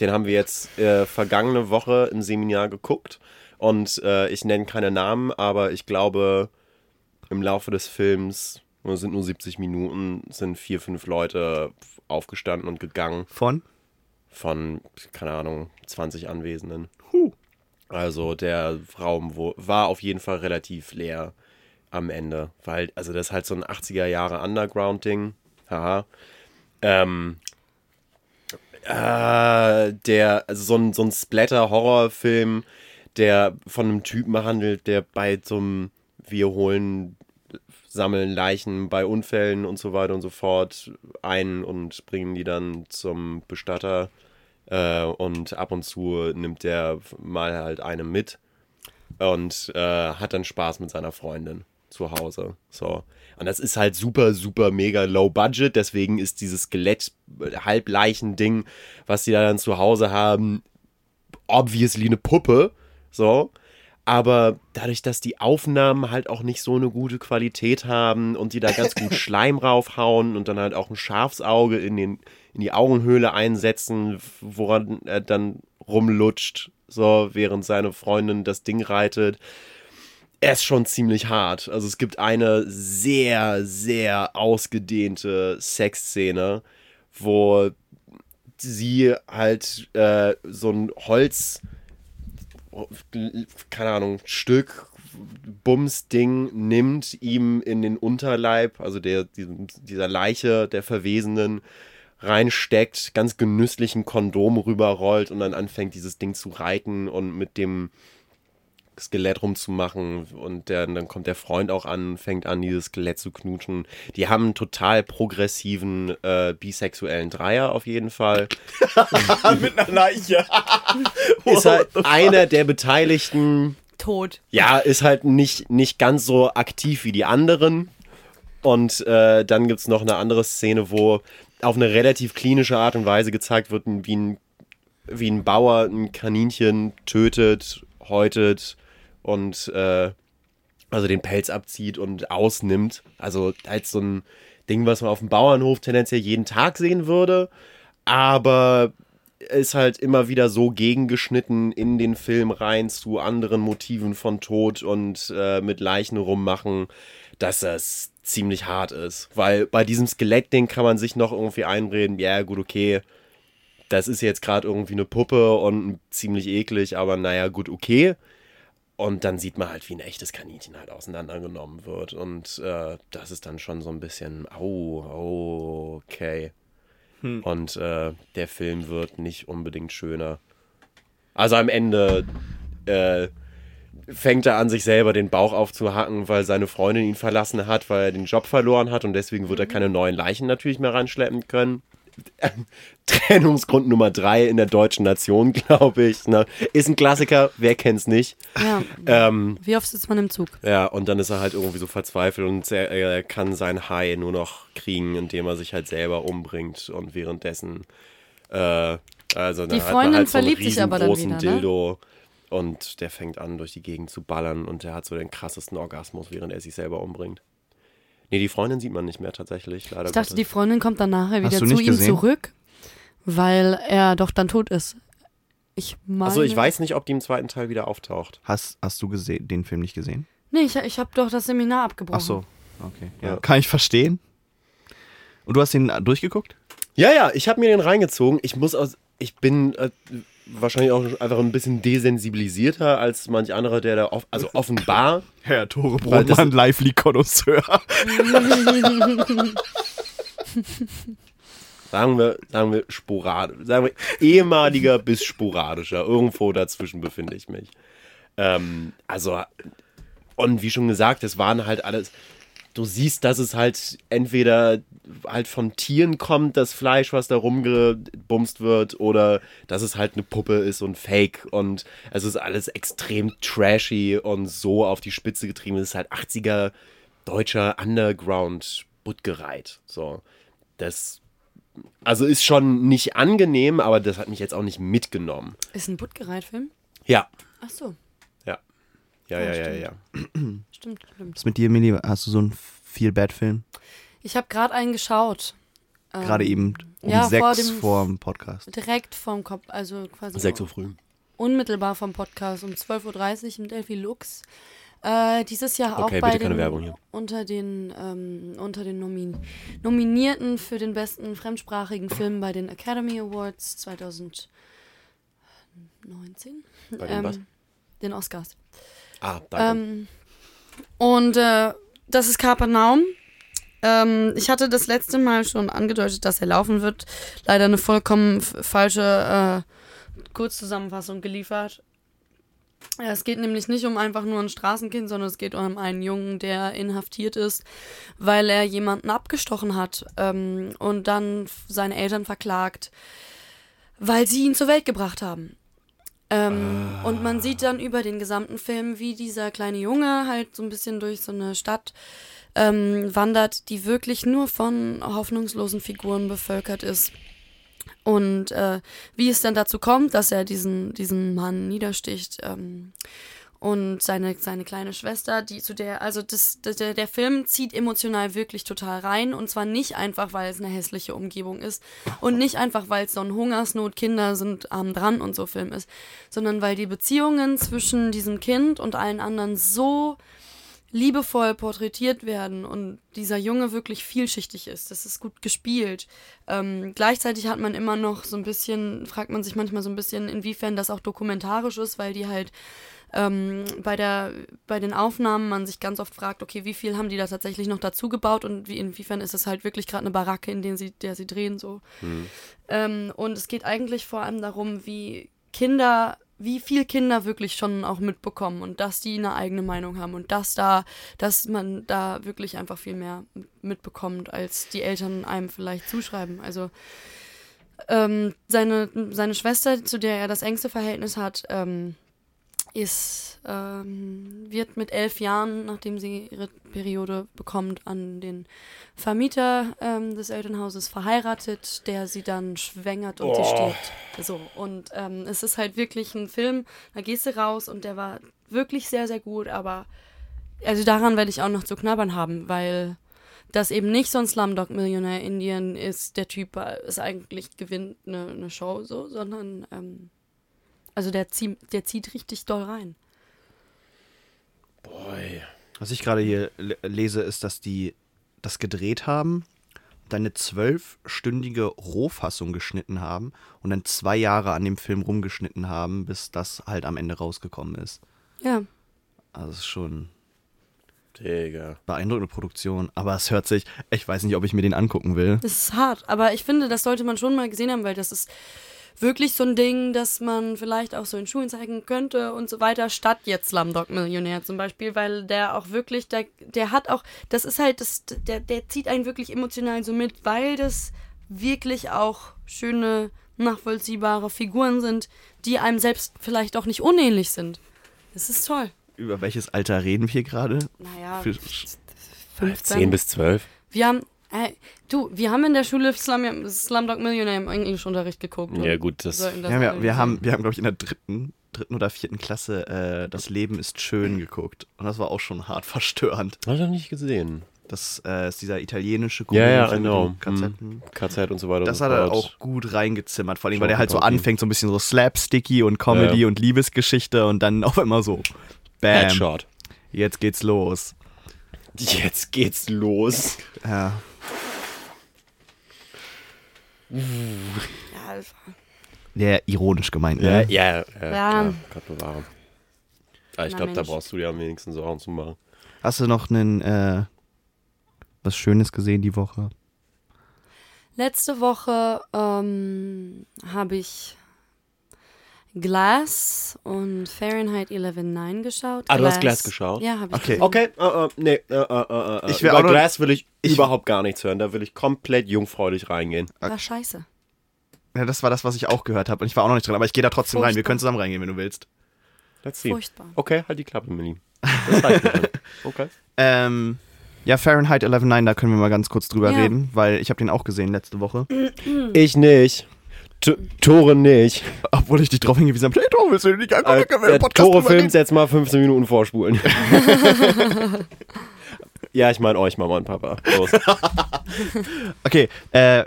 Den haben wir jetzt äh, vergangene Woche im Seminar geguckt. Und äh, ich nenne keine Namen, aber ich glaube, im Laufe des Films, es sind nur 70 Minuten, sind vier, fünf Leute aufgestanden und gegangen Von? von, keine Ahnung, 20 Anwesenden. Huh. Also der Raum wo, war auf jeden Fall relativ leer am Ende. Weil, also das ist halt so ein 80er Jahre Underground-Ding. Haha. Ähm, äh, der, also so ein, so ein Splatter-Horrorfilm, der von einem Typen handelt, der bei so einem Wir holen, sammeln Leichen bei Unfällen und so weiter und so fort ein und bringen die dann zum Bestatter. Äh, und ab und zu nimmt der mal halt eine mit und äh, hat dann Spaß mit seiner Freundin zu Hause. So. Und das ist halt super, super mega low budget. Deswegen ist dieses Skelett-Halbleichen-Ding, was die da dann zu Hause haben, obviously eine Puppe. So. Aber dadurch, dass die Aufnahmen halt auch nicht so eine gute Qualität haben und die da ganz gut Schleim raufhauen und dann halt auch ein Schafsauge in, den, in die Augenhöhle einsetzen, woran er dann rumlutscht, so während seine Freundin das Ding reitet. Er ist schon ziemlich hart. Also es gibt eine sehr, sehr ausgedehnte Sexszene, wo sie halt äh, so ein Holz, keine Ahnung, Stück Bums-Ding nimmt, ihm in den Unterleib, also der, dieser Leiche der Verwesenen, reinsteckt, ganz genüsslich ein Kondom rüberrollt und dann anfängt, dieses Ding zu reiten und mit dem Skelett rumzumachen und der, dann kommt der Freund auch an, fängt an, dieses Skelett zu knutschen. Die haben einen total progressiven äh, bisexuellen Dreier auf jeden Fall. Mit einer Leiche. Ist halt einer der Beteiligten, tot. ja, ist halt nicht, nicht ganz so aktiv wie die anderen. Und äh, dann gibt es noch eine andere Szene, wo auf eine relativ klinische Art und Weise gezeigt wird, wie ein, wie ein Bauer ein Kaninchen tötet, häutet und äh, also den Pelz abzieht und ausnimmt. Also halt so ein Ding, was man auf dem Bauernhof tendenziell jeden Tag sehen würde. Aber ist halt immer wieder so gegengeschnitten in den Film rein zu anderen Motiven von Tod und äh, mit Leichen rummachen, dass das ziemlich hart ist. Weil bei diesem Skelettding kann man sich noch irgendwie einreden, ja gut, okay, das ist jetzt gerade irgendwie eine Puppe und ziemlich eklig, aber naja, gut, okay. Und dann sieht man halt, wie ein echtes Kaninchen halt auseinandergenommen wird. Und äh, das ist dann schon so ein bisschen, oh, okay. Und äh, der Film wird nicht unbedingt schöner. Also am Ende äh, fängt er an, sich selber den Bauch aufzuhacken, weil seine Freundin ihn verlassen hat, weil er den Job verloren hat und deswegen wird er keine neuen Leichen natürlich mehr ranschleppen können. Trennungsgrund Nummer drei in der deutschen Nation, glaube ich. Ne? Ist ein Klassiker, wer kennt's nicht? Ja. Ähm, Wie oft sitzt man im Zug? ja, und dann ist er halt irgendwie so verzweifelt und er, er kann sein High nur noch kriegen, indem er sich halt selber umbringt und währenddessen Äh, also Die Freundin halt so einen verliebt sich aber dann wieder, ne? Dildo und der fängt an, durch die Gegend zu ballern und der hat so den krassesten Orgasmus, während er sich selber umbringt. Nee, die Freundin sieht man nicht mehr tatsächlich, leider Ich dachte, Gottes. die Freundin kommt dann nachher wieder zu ihm gesehen? zurück, weil er doch dann tot ist. Ich meine. Achso, ich weiß nicht, ob die im zweiten Teil wieder auftaucht. Hast, hast du gesehen, den Film nicht gesehen? Nee, ich, ich habe doch das Seminar abgebrochen. Ach so. Okay. Ja. Ja. Kann ich verstehen. Und du hast ihn durchgeguckt? Ja, ja, ich habe mir den reingezogen. Ich muss aus. Ich bin äh, wahrscheinlich auch einfach ein bisschen desensibilisierter als manch anderer, der da. Off also offenbar. Herr Tore Brotmann, Lively-Konnoisseur. Sagen wir, sagen wir sporadisch. Sagen wir ehemaliger bis sporadischer. Irgendwo dazwischen befinde ich mich. Ähm, also, und wie schon gesagt, es waren halt alles. Du siehst, dass es halt entweder halt von Tieren kommt, das Fleisch, was da rumgebumst wird, oder dass es halt eine Puppe ist und Fake. Und es ist alles extrem trashy und so auf die Spitze getrieben. Es ist halt 80er deutscher Underground Buttgereit. So. Das also ist schon nicht angenehm, aber das hat mich jetzt auch nicht mitgenommen. Ist ein Buttgereit-Film? Ja. Ach so. Ja, ja, ja, ja. stimmt, stimmt. Was mit dir, Milli? Hast du so einen Feel-Bad-Film? Ich habe gerade einen geschaut. Ähm, Gerade eben um ja, vor sechs dem- vor dem Podcast. Direkt vom Kopf, also quasi 6 Uhr früh. unmittelbar vom Podcast um 12.30 Uhr im Delphi Lux. Äh, dieses Jahr auch Okay, bei bitte keine den, Werbung hier. unter den, ähm, unter den Nomin Nominierten für den besten fremdsprachigen Film bei den Academy Awards 2019. Bei den was? Den Oscars. Ah, danke. Ähm, und äh, das ist Kapernaum. Ähm, ich hatte das letzte Mal schon angedeutet, dass er laufen wird. Leider eine vollkommen falsche äh, Kurzzusammenfassung geliefert. Ja, es geht nämlich nicht um einfach nur ein Straßenkind, sondern es geht um einen Jungen, der inhaftiert ist, weil er jemanden abgestochen hat ähm, und dann seine Eltern verklagt, weil sie ihn zur Welt gebracht haben. Ähm, Und man sieht dann über den gesamten Film, wie dieser kleine Junge halt so ein bisschen durch so eine Stadt ähm, wandert, die wirklich nur von hoffnungslosen Figuren bevölkert ist. Und äh, wie es dann dazu kommt, dass er diesen, diesen Mann niedersticht. Ähm, und seine, seine kleine Schwester, die zu der, also das, der, der Film zieht emotional wirklich total rein. Und zwar nicht einfach, weil es eine hässliche Umgebung ist und nicht einfach, weil es so ein Hungersnot, Kinder sind arm dran und so Film ist, sondern weil die Beziehungen zwischen diesem Kind und allen anderen so liebevoll porträtiert werden und dieser Junge wirklich vielschichtig ist. Das ist gut gespielt. Ähm, gleichzeitig hat man immer noch so ein bisschen, fragt man sich manchmal so ein bisschen, inwiefern das auch dokumentarisch ist, weil die halt ähm, bei, der, bei den Aufnahmen man sich ganz oft fragt, okay, wie viel haben die da tatsächlich noch dazu gebaut und wie, inwiefern ist es halt wirklich gerade eine Baracke, in der sie, der sie drehen so. Ähm, und es geht eigentlich vor allem darum, wie Kinder, wie viel Kinder wirklich schon auch mitbekommen und dass die eine eigene Meinung haben und dass da, dass man da wirklich einfach viel mehr mitbekommt, als die Eltern einem vielleicht zuschreiben. Also ähm, seine, seine Schwester, zu der er das engste Verhältnis hat, ähm, ist, ähm, wird mit elf Jahren, nachdem sie ihre Periode bekommt, an den Vermieter ähm, des Elternhauses verheiratet, der sie dann schwängert und sie stirbt. So, und ähm, es ist halt wirklich ein Film, da gehst du raus und der war wirklich sehr, sehr gut, aber also daran werde ich auch noch zu knabbern haben, weil das eben nicht so ein Slumdog-Millionär Indien ist, der Typ äh, ist eigentlich gewinnt eine, eine Show so, sondern ähm, also der, zieh, der zieht richtig doll rein. Boy. Was ich gerade hier le- lese, ist, dass die das gedreht haben, dann eine zwölfstündige Rohfassung geschnitten haben und dann zwei Jahre an dem Film rumgeschnitten haben, bis das halt am Ende rausgekommen ist. Ja. Also ist schon Digga. beeindruckende Produktion, aber es hört sich, ich weiß nicht, ob ich mir den angucken will. Das ist hart, aber ich finde, das sollte man schon mal gesehen haben, weil das ist wirklich so ein Ding, das man vielleicht auch so in Schulen zeigen könnte und so weiter, statt jetzt Slumdog Millionär zum Beispiel, weil der auch wirklich, der, der hat auch, das ist halt, das, der, der zieht einen wirklich emotional so mit, weil das wirklich auch schöne, nachvollziehbare Figuren sind, die einem selbst vielleicht auch nicht unähnlich sind. Das ist toll. Über welches Alter reden wir gerade? Naja, Für- 15. 10 bis 12. Wir haben, Ey, du, wir haben in der Schule Slum, Slumdog Millionaire im Englischunterricht geguckt. Ja, gut, das. Das Ja, wir, wir haben, wir haben glaube ich, in der dritten, dritten oder vierten Klasse äh, Das Leben ist schön geguckt. Und das war auch schon hart verstörend. Hab ich noch nicht gesehen. Das äh, ist dieser italienische Ja, ja, mit genau. den KZ. KZ und so weiter. Das hat er auch gut reingezimmert, vor allem, weil der halt so anfängt, so ein bisschen so slapsticky und Comedy Ja. und Liebesgeschichte und dann auf einmal so, bam, Headshot. jetzt geht's los. Jetzt geht's los. Ja. Ja, das war- Der ironisch gemeint, Ja, ne? ja, ja. Ja. klar. Gott bewahre. Aber ich Na, glaube, da brauchst du dir am wenigsten Sorgen zu machen. Hast du noch einen, äh, was Schönes gesehen die Woche? Letzte Woche ähm, habe ich Glass und Fahrenheit 11.9 geschaut. Ah, du hast Glass geschaut? Ja, habe ich Okay. gesehen. Okay, äh, äh, nee, äh, äh, äh, äh. Ich will Über auch noch- Glass will ich, ich- überhaupt gar nichts hören. Da will ich komplett jungfräulich reingehen. War scheiße. Ja, das war das, was ich auch gehört habe und ich war auch noch nicht drin, aber ich gehe da trotzdem rein. Wir Furchtbar. können zusammen reingehen, wenn du willst. Let's see. Furchtbar. Okay, halt die Klappe, Millie. Das reicht mir schon. Okay. Ähm, ja, Fahrenheit 11.9, da können wir mal ganz kurz drüber Ja. reden, weil ich habe den auch gesehen letzte Woche. Ich nicht. T Tore nicht. Obwohl ich dich darauf hingewiesen habe, hey, Tom, willst du den nicht angucken? Äh, Können wir im der Podcast reden? Tore-Films jetzt mal 15 Minuten vorspulen. ja, ich meine euch, Mama und Papa. Los. Okay, äh,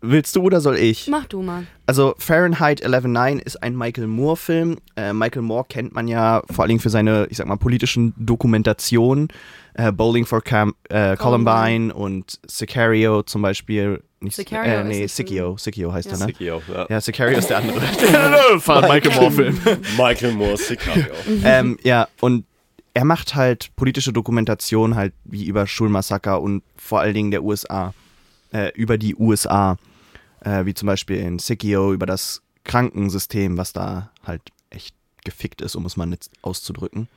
willst du oder soll ich? Mach du mal. Also Fahrenheit 11.9 ist ein Michael Moore-Film. Äh, Michael Moore kennt man ja vor allen Dingen für seine, ich sag mal, politischen Dokumentationen. Äh, Bowling for Cam äh, Columbine und Sicario zum Beispiel. Nicht, Sicario äh, nee, es Sicchio. Sicchio heißt Ja. er, ne? Sicario, ja. Ja, Sicario ist der andere. Michael Moore-Film. Michael Moore, Sicario. ähm, ja, und er macht halt politische Dokumentation halt wie über Schulmassaker und vor allen Dingen der USA, äh, über die USA, äh, wie zum Beispiel in Sikio über das Krankensystem, was da halt echt gefickt ist, um es mal nicht auszudrücken.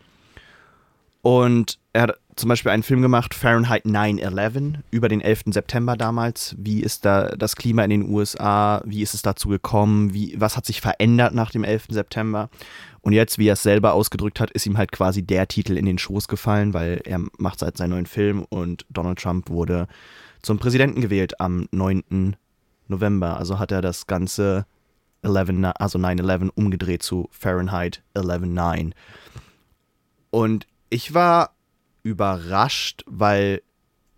Und er hat zum Beispiel einen Film gemacht, Fahrenheit 9-11, über den 11. September damals. Wie ist da das Klima in den USA? Wie ist es dazu gekommen? Wie, was hat sich verändert nach dem 11. September? Und jetzt, wie er es selber ausgedrückt hat, ist ihm halt quasi der Titel in den Schoß gefallen, weil er macht seit seinen neuen Film und Donald Trump wurde zum Präsidenten gewählt am 9. November. Also hat er das ganze 11, also 9-11 umgedreht zu Fahrenheit 11.9. Und ich war überrascht, weil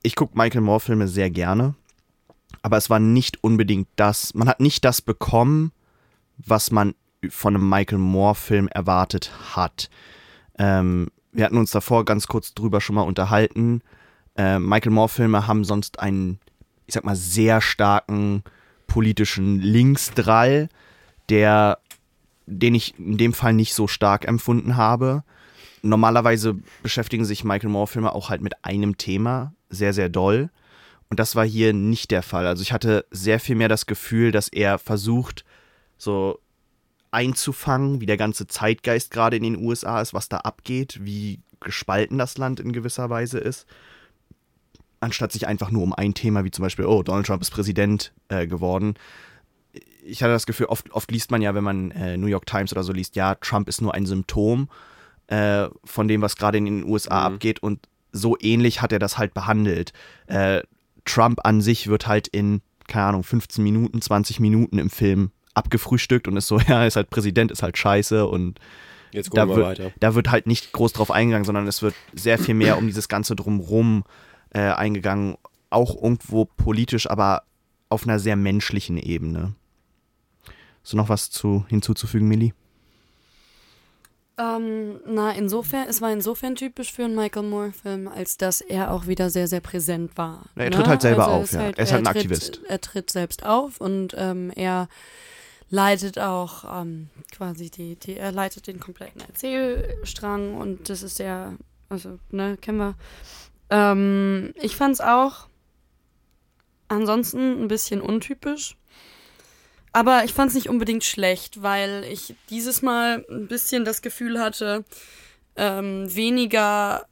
ich gucke Michael Moore-Filme sehr gerne, aber es war nicht unbedingt das, man hat nicht das bekommen, was man von einem Michael Moore-Film erwartet hat. Ähm, wir hatten uns davor ganz kurz drüber schon mal unterhalten. Äh, Michael Moore-Filme haben sonst einen, ich sag mal, sehr starken politischen Linksdrall, der, den ich in dem Fall nicht so stark empfunden habe. Normalerweise beschäftigen sich Michael Moore-Filme auch halt mit einem Thema sehr, sehr doll. Und das war hier nicht der Fall. Also ich hatte sehr viel mehr das Gefühl, dass er versucht, so einzufangen, wie der ganze Zeitgeist gerade in den USA ist, was da abgeht, wie gespalten das Land in gewisser Weise ist, anstatt sich einfach nur um ein Thema wie zum Beispiel, oh, Donald Trump ist Präsident äh, geworden. Ich hatte das Gefühl, oft, oft liest man ja, wenn man äh, New York Times oder so liest, ja, Trump ist nur ein Symptom äh, von dem, was gerade in den USA Mhm. abgeht und so ähnlich hat er das halt behandelt. Äh, Trump an sich wird halt in, keine Ahnung, 15 Minuten, 20 Minuten im Film abgefrühstückt und ist so, ja, ist halt Präsident, ist halt scheiße und da wird, da wird halt nicht groß drauf eingegangen, sondern es wird sehr viel mehr um dieses ganze Drumrum äh, eingegangen. Auch irgendwo politisch, aber auf einer sehr menschlichen Ebene. So noch was zu, hinzuzufügen, Millie? Ähm, na, insofern, es war insofern typisch für einen Michael Moore-Film, als dass er auch wieder sehr, sehr präsent war. Er ne? tritt halt selber Also auf, ja. Er ist halt ein tritt, Aktivist. Er tritt selbst auf und ähm, er leitet auch ähm, quasi die, die, er leitet den kompletten Erzählstrang und das ist sehr, also, ne, kennen wir. Ähm, ich fand's auch ansonsten ein bisschen untypisch. Aber ich fand es nicht unbedingt schlecht, weil ich dieses Mal ein bisschen das Gefühl hatte, ähm, weniger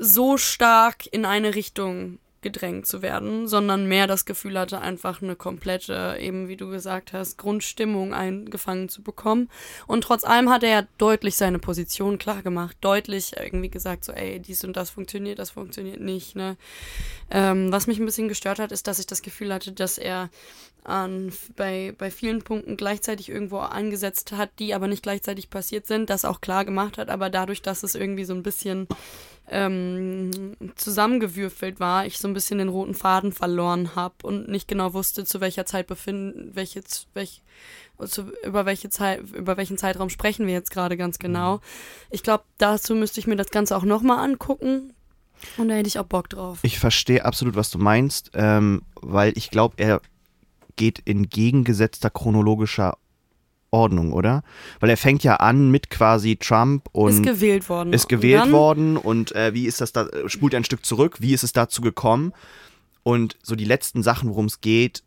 so stark in eine Richtung gedrängt zu werden, sondern mehr das Gefühl hatte, einfach eine komplette, eben wie du gesagt hast, Grundstimmung eingefangen zu bekommen. Und trotz allem hat er ja deutlich seine Position klar gemacht, deutlich irgendwie gesagt, so, ey, dies und das funktioniert, das funktioniert nicht. Ne? Ähm, was mich ein bisschen gestört hat, ist, dass ich das Gefühl hatte, dass er an, bei, bei vielen Punkten gleichzeitig irgendwo angesetzt hat, die aber nicht gleichzeitig passiert sind, das auch klar gemacht hat, aber dadurch, dass es irgendwie so ein bisschen ähm, zusammengewürfelt war, ich so ein bisschen den roten Faden verloren habe und nicht genau wusste, zu welcher Zeit befinden, welche, welch, zu, über, welche Zeit, über welchen Zeitraum sprechen wir jetzt gerade ganz genau. Ich glaube, dazu müsste ich mir das Ganze auch nochmal angucken. Und da hätte ich auch Bock drauf. Ich verstehe absolut, was du meinst, ähm, weil ich glaube, er geht in gegengesetzter chronologischer Ordnung, oder? Weil er fängt ja an mit quasi Trump und ist gewählt worden. ist gewählt Und worden und äh, wie ist das da, äh, spult er ein Stück zurück, wie ist es dazu gekommen? Und so die letzten Sachen, worum es geht,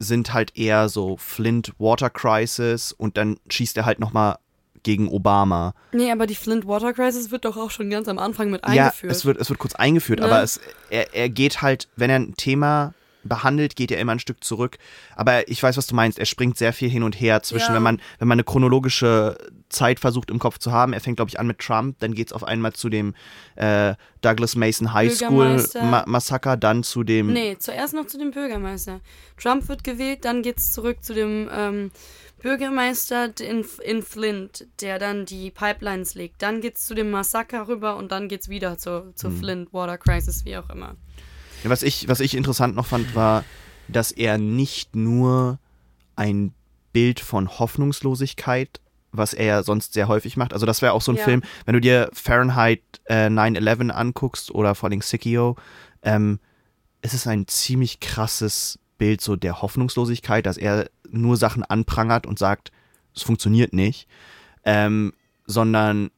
sind halt eher so Flint Water Crisis und dann schießt er halt nochmal gegen Obama. Nee, aber die Flint Water Crisis wird doch auch schon ganz am Anfang mit Ja, eingeführt. es wird, es wird kurz eingeführt, Ne? aber es, er, er geht halt, wenn er ein Thema behandelt, geht er immer ein Stück zurück. Aber ich weiß, was du meinst. Er springt sehr viel hin und her zwischen, Ja. wenn man, wenn man eine chronologische Zeit versucht im Kopf zu haben. Er fängt, glaube ich, an mit Trump, dann geht es auf einmal zu dem äh, Douglas Mason High School. Ma Massaker, dann zu dem. Nee, zuerst noch zu dem Bürgermeister. Trump wird gewählt, dann geht's zurück zu dem ähm, Bürgermeister in, in Flint, der dann die Pipelines legt. Dann geht's zu dem Massaker rüber und dann geht's wieder zur, zur Flint Water Crisis, wie auch immer. Was ich, was ich interessant noch fand, war, dass er nicht nur ein Bild von Hoffnungslosigkeit, was er ja sonst sehr häufig macht. Also das wäre auch so ein Ja. Film, wenn du dir Fahrenheit äh, 9-11 anguckst oder vor allem Sikio, ähm, es ist ein ziemlich krasses Bild so der Hoffnungslosigkeit, dass er nur Sachen anprangert und sagt, es funktioniert nicht, ähm, sondern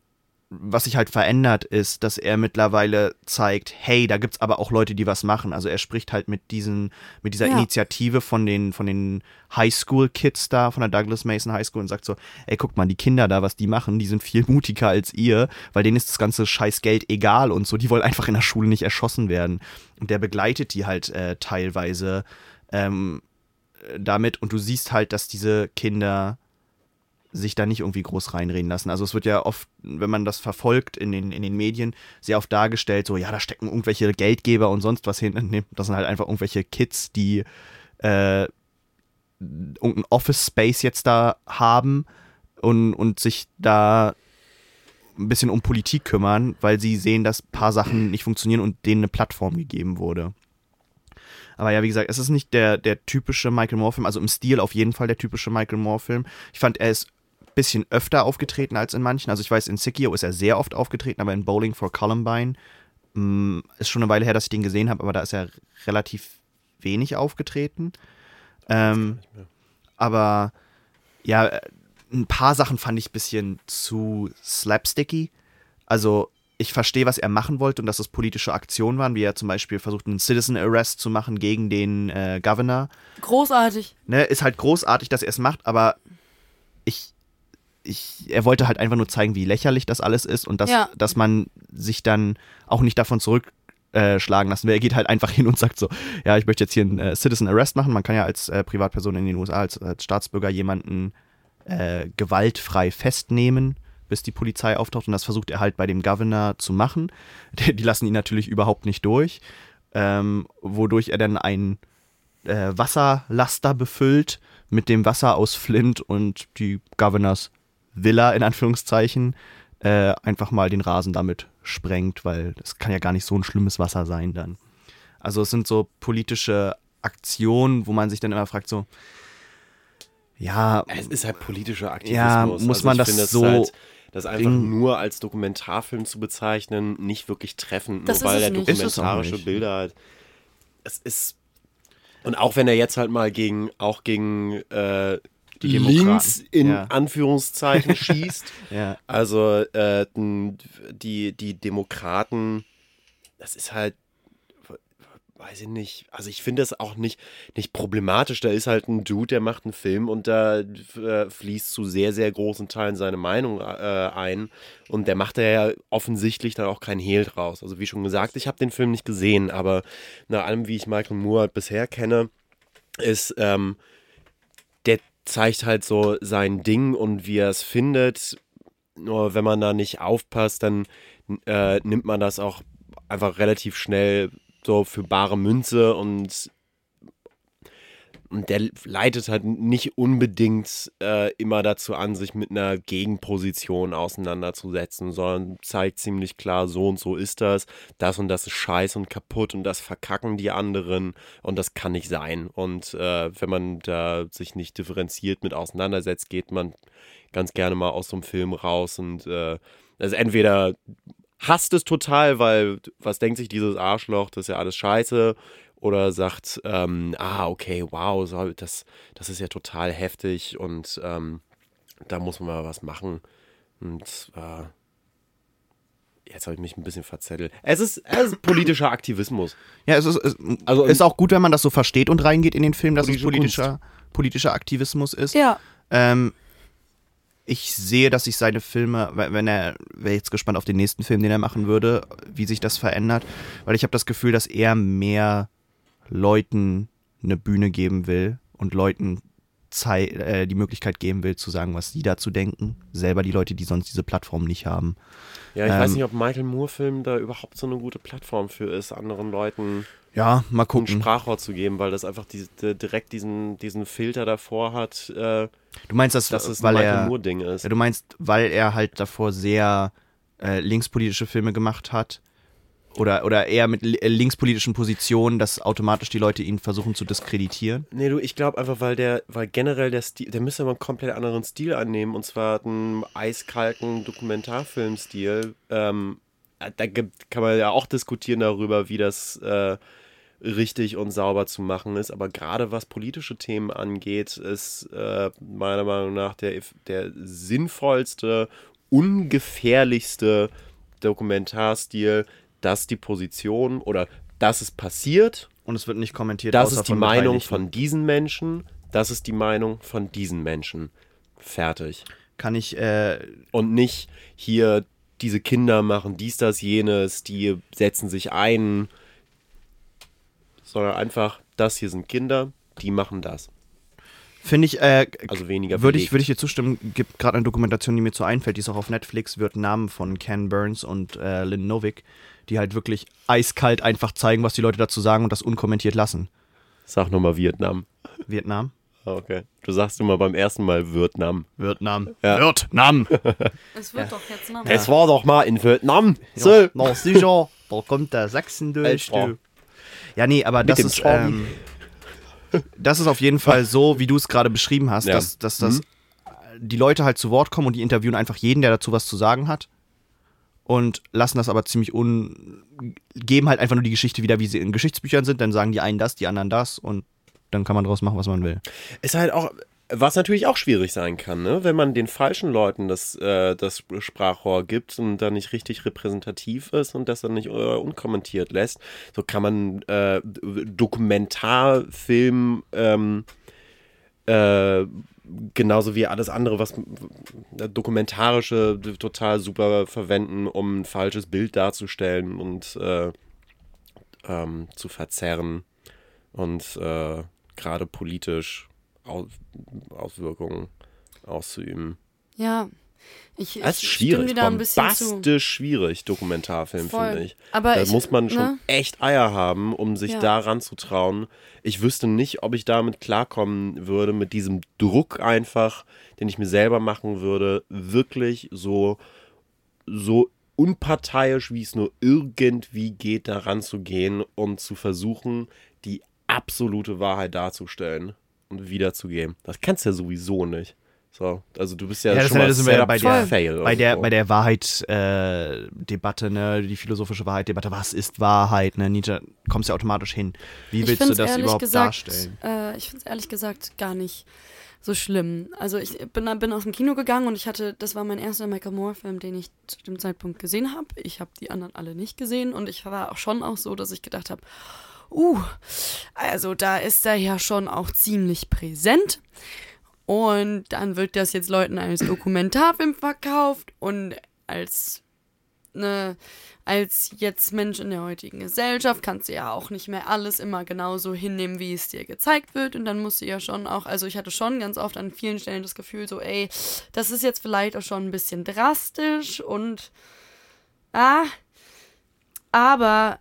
was sich halt verändert ist, dass er mittlerweile zeigt, hey, da gibt's aber auch Leute, die was machen. Also er spricht halt mit diesen, mit dieser Ja. Initiative von den, von den Highschool-Kids da, von der Douglas Mason High School und sagt so, ey, guckt mal, die Kinder da, was die machen, die sind viel mutiger als ihr, weil denen ist das ganze scheiß Geld egal und so, die wollen einfach in der Schule nicht erschossen werden. Und der begleitet die halt äh, teilweise ähm, damit und du siehst halt, dass diese Kinder sich da nicht irgendwie groß reinreden lassen. Also es wird ja oft, wenn man das verfolgt in den, in den Medien, sehr oft dargestellt, so, ja, da stecken irgendwelche Geldgeber und sonst was hinten. Das sind halt einfach irgendwelche Kids, die äh, irgendein Office-Space jetzt da haben und, und sich da ein bisschen um Politik kümmern, weil sie sehen, dass ein paar Sachen nicht funktionieren und denen eine Plattform gegeben wurde. Aber ja, wie gesagt, es ist nicht der, der typische Michael Moore-Film, also im Stil auf jeden Fall der typische Michael Moore-Film. Ich fand, er ist bisschen öfter aufgetreten als in manchen. Also ich weiß, in Sikio ist er sehr oft aufgetreten, aber in Bowling for Columbine mh, ist schon eine Weile her, dass ich den gesehen habe, aber da ist er relativ wenig aufgetreten. Ähm, aber ja, ein paar Sachen fand ich ein bisschen zu slapsticky. Also ich verstehe, was er machen wollte und dass es politische Aktionen waren, wie er zum Beispiel versucht, einen Citizen Arrest zu machen gegen den äh, Governor. Großartig. Ne, ist halt großartig, dass er es macht, aber ich, er wollte halt einfach nur zeigen, wie lächerlich das alles ist und dass, Ja. dass man sich dann auch nicht davon zurückschlagen lassen will. Er geht halt einfach hin und sagt so, ja, ich möchte jetzt hier einen äh, Citizen Arrest machen. Man kann ja als äh, Privatperson in den USA, als, als Staatsbürger jemanden äh, gewaltfrei festnehmen, bis die Polizei auftaucht. Und das versucht er halt bei dem Governor zu machen. Die, die lassen ihn natürlich überhaupt nicht durch, ähm, wodurch er dann einen äh, Wasserlaster befüllt mit dem Wasser aus Flint und die Governors Villa in Anführungszeichen äh, einfach mal den Rasen damit sprengt, weil das kann ja gar nicht so ein schlimmes Wasser sein dann. Also es sind so politische Aktionen, wo man sich dann immer fragt so, ja, Es ist halt politischer Aktivismus. Ja, muss also man ich das finde, es so Halt, das einfach Ding- nur als Dokumentarfilm zu bezeichnen, nicht wirklich treffend, Das nur weil er es nicht. Es auch dokumentarische. Bilder hat. Es ist. Und auch wenn er jetzt halt mal gegen, auch gegen äh, Die Demokraten. links in Ja. Anführungszeichen schießt. ja, Also äh, die, die Demokraten, das ist halt, weiß ich nicht. Also ich finde das auch nicht, nicht problematisch. Da ist halt ein Dude, der macht einen Film und da äh, fließt zu sehr, sehr großen Teilen seine Meinung äh, ein. Und der macht da ja offensichtlich dann auch kein Hehl draus. Also wie schon gesagt, ich habe den Film nicht gesehen, aber nach allem, wie ich Michael Moore halt bisher kenne, ist, ähm, zeigt halt so sein Ding und wie er es findet. Nur wenn man da nicht aufpasst, dann äh, nimmt man das auch einfach relativ schnell so für bare Münze und, und der leitet halt nicht unbedingt äh, immer dazu an, sich mit einer Gegenposition auseinanderzusetzen, sondern zeigt ziemlich klar, so und so ist das, das und das ist scheiße und kaputt und das verkacken die anderen und das kann nicht sein. Und äh, wenn man da sich nicht differenziert mit auseinandersetzt, geht man ganz gerne mal aus so einem Film raus und äh, also entweder hasst es total, weil was denkt sich dieses Arschloch, das ist ja alles scheiße. Oder sagt, ähm, ah, okay, wow, so, das, das ist ja total heftig und ähm, da muss man mal was machen. Und äh, jetzt habe ich mich ein bisschen verzettelt. Es ist, es ist politischer Aktivismus. Ja, es ist, es also, ist auch gut, wenn man das so versteht und reingeht in den Film, dass es politischer, politischer Aktivismus ist. Ja. Ähm, ich sehe, dass sich seine Filme, wenn er, wäre jetzt gespannt auf den nächsten Film, den er machen würde, wie sich das verändert, weil ich habe das Gefühl, dass er mehr Leuten eine Bühne geben will und Leuten Zei äh, die Möglichkeit geben will, zu sagen, was sie dazu denken. Selber die Leute, die sonst diese Plattform nicht haben. Ja, ich ähm, weiß nicht, ob Michael Moore-Film da überhaupt so eine gute Plattform für ist, anderen Leuten ja, mal gucken. ein Sprachrohr zu geben, weil das einfach die, die, direkt diesen, diesen Filter davor hat. Äh, du meinst, dass, dass es weil ein er, Moore-Ding ist? Ja, du meinst, weil er halt davor sehr äh, linkspolitische Filme gemacht hat oder, oder eher mit äh, linkspolitischen Positionen, dass automatisch die Leute ihn versuchen zu diskreditieren? Nee, du, ich glaube einfach, weil der, weil generell der Stil, der müsste mal einen komplett anderen Stil annehmen und zwar einen eiskalten Dokumentarfilmstil. Ähm, da gibt, kann man ja auch diskutieren darüber, wie das äh, richtig und sauber zu machen ist. Aber gerade was politische Themen angeht, ist äh, meiner Meinung nach der, der sinnvollste, ungefährlichste Dokumentarstil, dass die Position oder dass es passiert. Und es wird nicht kommentiert. Das ist die Meinung von diesen Menschen. Das ist die Meinung von diesen Menschen. Fertig. Kann ich. Äh Und nicht hier diese Kinder machen dies, das, jenes, die setzen sich ein, sondern einfach, das hier sind Kinder, die machen das. Finde ich, äh, also weniger würde ich, würde ich dir zustimmen, gibt gerade eine Dokumentation, die mir zu einfällt, die ist auch auf Netflix, wird Namen von Ken Burns und äh, Lynn Novick die halt wirklich eiskalt einfach zeigen, was die Leute dazu sagen und das unkommentiert lassen. Sag nochmal Vietnam. Vietnam? Ah, okay. Du sagst immer beim ersten Mal Vietnam. Vietnam. Ja. Vietnam. Es wird ja. doch jetzt Name. Es war doch mal in Vietnam. So. Ja, na sicher. da kommt der Sachsen durch. Du. Ja, nee, aber das ist, ähm, das ist auf jeden Fall so, wie du es gerade beschrieben hast, ja. dass, dass das, mhm. die Leute halt zu Wort kommen und die interviewen einfach jeden, der dazu was zu sagen hat und lassen das aber ziemlich un. geben halt einfach nur die Geschichte wieder, wie sie in Geschichtsbüchern sind. Dann sagen die einen das, die anderen das und dann kann man daraus machen, was man will. Ist halt auch. Was natürlich auch schwierig sein kann, ne? wenn man den falschen Leuten das, äh, das Sprachrohr gibt und dann nicht richtig repräsentativ ist und das dann nicht äh, unkommentiert lässt. So kann man äh, Dokumentarfilm ähm, äh, genauso wie alles andere, was dokumentarische total super verwenden, um ein falsches Bild darzustellen und äh, ähm, zu verzerren und äh, gerade politisch Aus Auswirkungen auszuüben. Ja, ich, das ist schwierig, bombastisch schwierig, Dokumentarfilm, finde ich. Aber da ich, muss man schon ne? echt Eier haben, um sich Ja. daran zu trauen. Ich wüsste nicht, ob ich damit klarkommen würde, mit diesem Druck einfach, den ich mir selber machen würde, wirklich so, so unparteiisch, wie es nur irgendwie geht, daran zu gehen und zu versuchen, die absolute Wahrheit darzustellen wiederzugeben. Das kannst du ja sowieso nicht. So, also du bist ja, Ja, das schon mal das sind wir bei der- fail Bei der, irgendwo. bei der Wahrheit-Debatte, ne, die philosophische Wahrheit-Debatte, was ist Wahrheit, ne, Nietzsche, kommst ja automatisch hin. Wie ich willst du das ehrlich überhaupt gesagt, darstellen? Äh, ich finde es ehrlich gesagt gar nicht so schlimm. Also ich bin, bin aus dem Kino gegangen und ich hatte, das war mein erster Michael Moore-Film, den ich zu dem Zeitpunkt gesehen habe. Ich habe die anderen alle nicht gesehen und ich war auch schon auch so, dass ich gedacht habe, uh, also da ist er ja schon auch ziemlich präsent. Und dann wird das jetzt Leuten als Dokumentarfilm verkauft und als ne, als jetzt Mensch in der heutigen Gesellschaft kannst du ja auch nicht mehr alles immer genauso hinnehmen, wie es dir gezeigt wird. Und dann musst du ja schon auch, also ich hatte schon ganz oft an vielen Stellen das Gefühl, so, ey, das ist jetzt vielleicht auch schon ein bisschen drastisch und ah, aber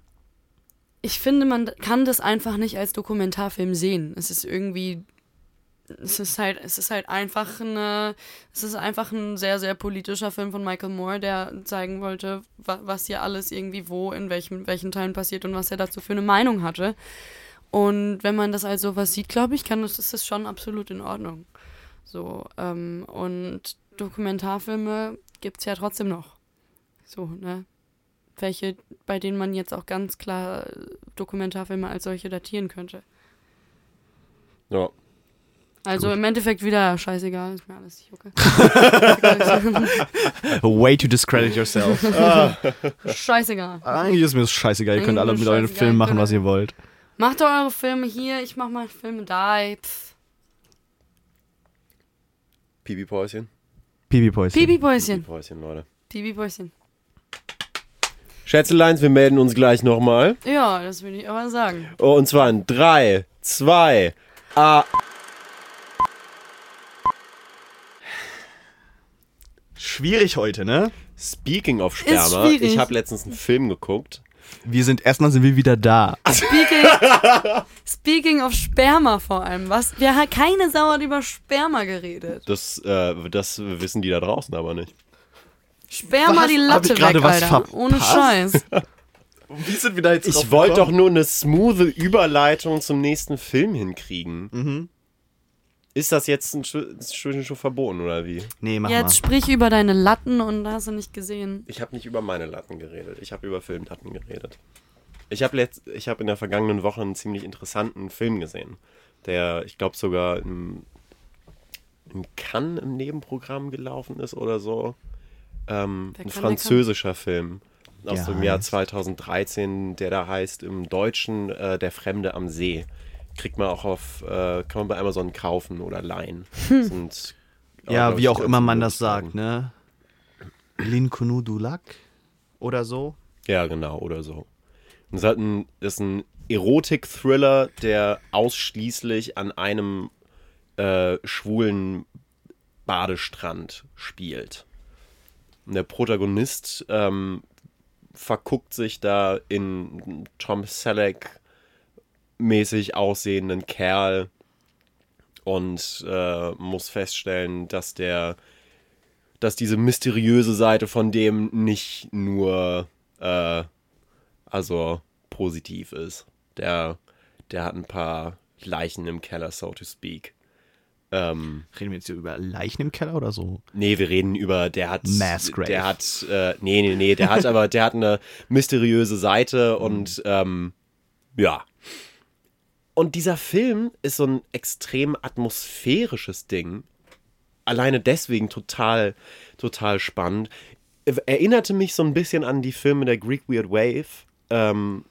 ich finde, man kann das einfach nicht als Dokumentarfilm sehen. Es ist irgendwie es ist halt, es ist halt einfach eine, es ist einfach ein sehr, sehr politischer Film von Michael Moore, der zeigen wollte, wa was hier alles irgendwie wo, in welchem, welchen Teilen passiert und was er dazu für eine Meinung hatte. Und wenn man das als sowas sieht, glaube ich, kann das, ist das schon absolut in Ordnung. So, ähm, und Dokumentarfilme gibt es ja trotzdem noch. So, ne? Welche, bei denen man jetzt auch ganz klar Dokumentarfilme als solche datieren könnte. Ja. Also Gut. im Endeffekt wieder scheißegal, ist mir alles nicht okay. Way to discredit yourself. scheißegal. Eigentlich ist mir das scheißegal. Ihr könnt Eigentlich alle mit euren Filmen machen, was ihr- wollt. Macht doch eure Filme hier, ich mach mal Filme da. Pff. Pipi-Päuschen. Pipi-Päuschen. Pipi-Päuschen. Pipi-Päuschen, Leute. Pipi-Päuschen. Schätzeleins, wir melden uns gleich nochmal. Ja, das würde ich aber sagen. Oh, und zwar in 3, 2, A. Schwierig heute, ne? Speaking of Sperma, ich habe letztens einen Film geguckt. Wir sind, erstmal sind wir wieder da. Speaking, speaking of Sperma vor allem. Was? Wir haben keine Sau hat über Sperma geredet. Das, äh, das wissen die da draußen aber nicht. Sperma Was? die Hab Latte weg, was Alter. verpasst? Ohne Scheiß. Wie sind wir da jetzt Ich wollte doch nur eine smoothe Überleitung zum nächsten Film hinkriegen. Mhm. Ist das jetzt ein Sch- schon, verboten oder wie? Nee, mach Jetzt sprich über deine Latten und hast du nicht gesehen. Ich habe nicht über meine Latten geredet. Ich habe über Filmlatten geredet. Ich habe habe in der vergangenen Woche einen ziemlich interessanten Film gesehen, der, ich glaube sogar im, in Cannes im Nebenprogramm gelaufen ist oder so. Ähm, ein französischer Film aus Der dem Jahr heißt? 2013, der da heißt im Deutschen äh, Der Fremde am See. Kriegt man auch auf, äh, kann man bei Amazon kaufen oder leihen. Sind, Hm. Ja, glaub wie auch immer man das sagt, ne? Linkunu du Lac oder so. Ja, genau, oder so. Und es hat ein, ist ein Erotik-Thriller, der ausschließlich an einem äh, schwulen Badestrand spielt. Und der Protagonist ähm, verguckt sich da in Tom Selleck mäßig aussehenden Kerl und äh, muss feststellen, dass der dass diese mysteriöse Seite von dem nicht nur äh, also positiv ist. Der, der hat ein paar Leichen im Keller, so to speak. Ähm, Reden wir jetzt hier über Leichen im Keller oder so? nee, wir reden über, der hat, Mass Grave. der hat, äh, nee, nee, nee, der hat aber, der hat eine mysteriöse Seite und, ähm, ja. Und dieser Film ist so ein extrem atmosphärisches Ding. Alleine deswegen total, total spannend. Erinnerte mich so ein bisschen an die Filme der Greek Weird Wave. Ähm,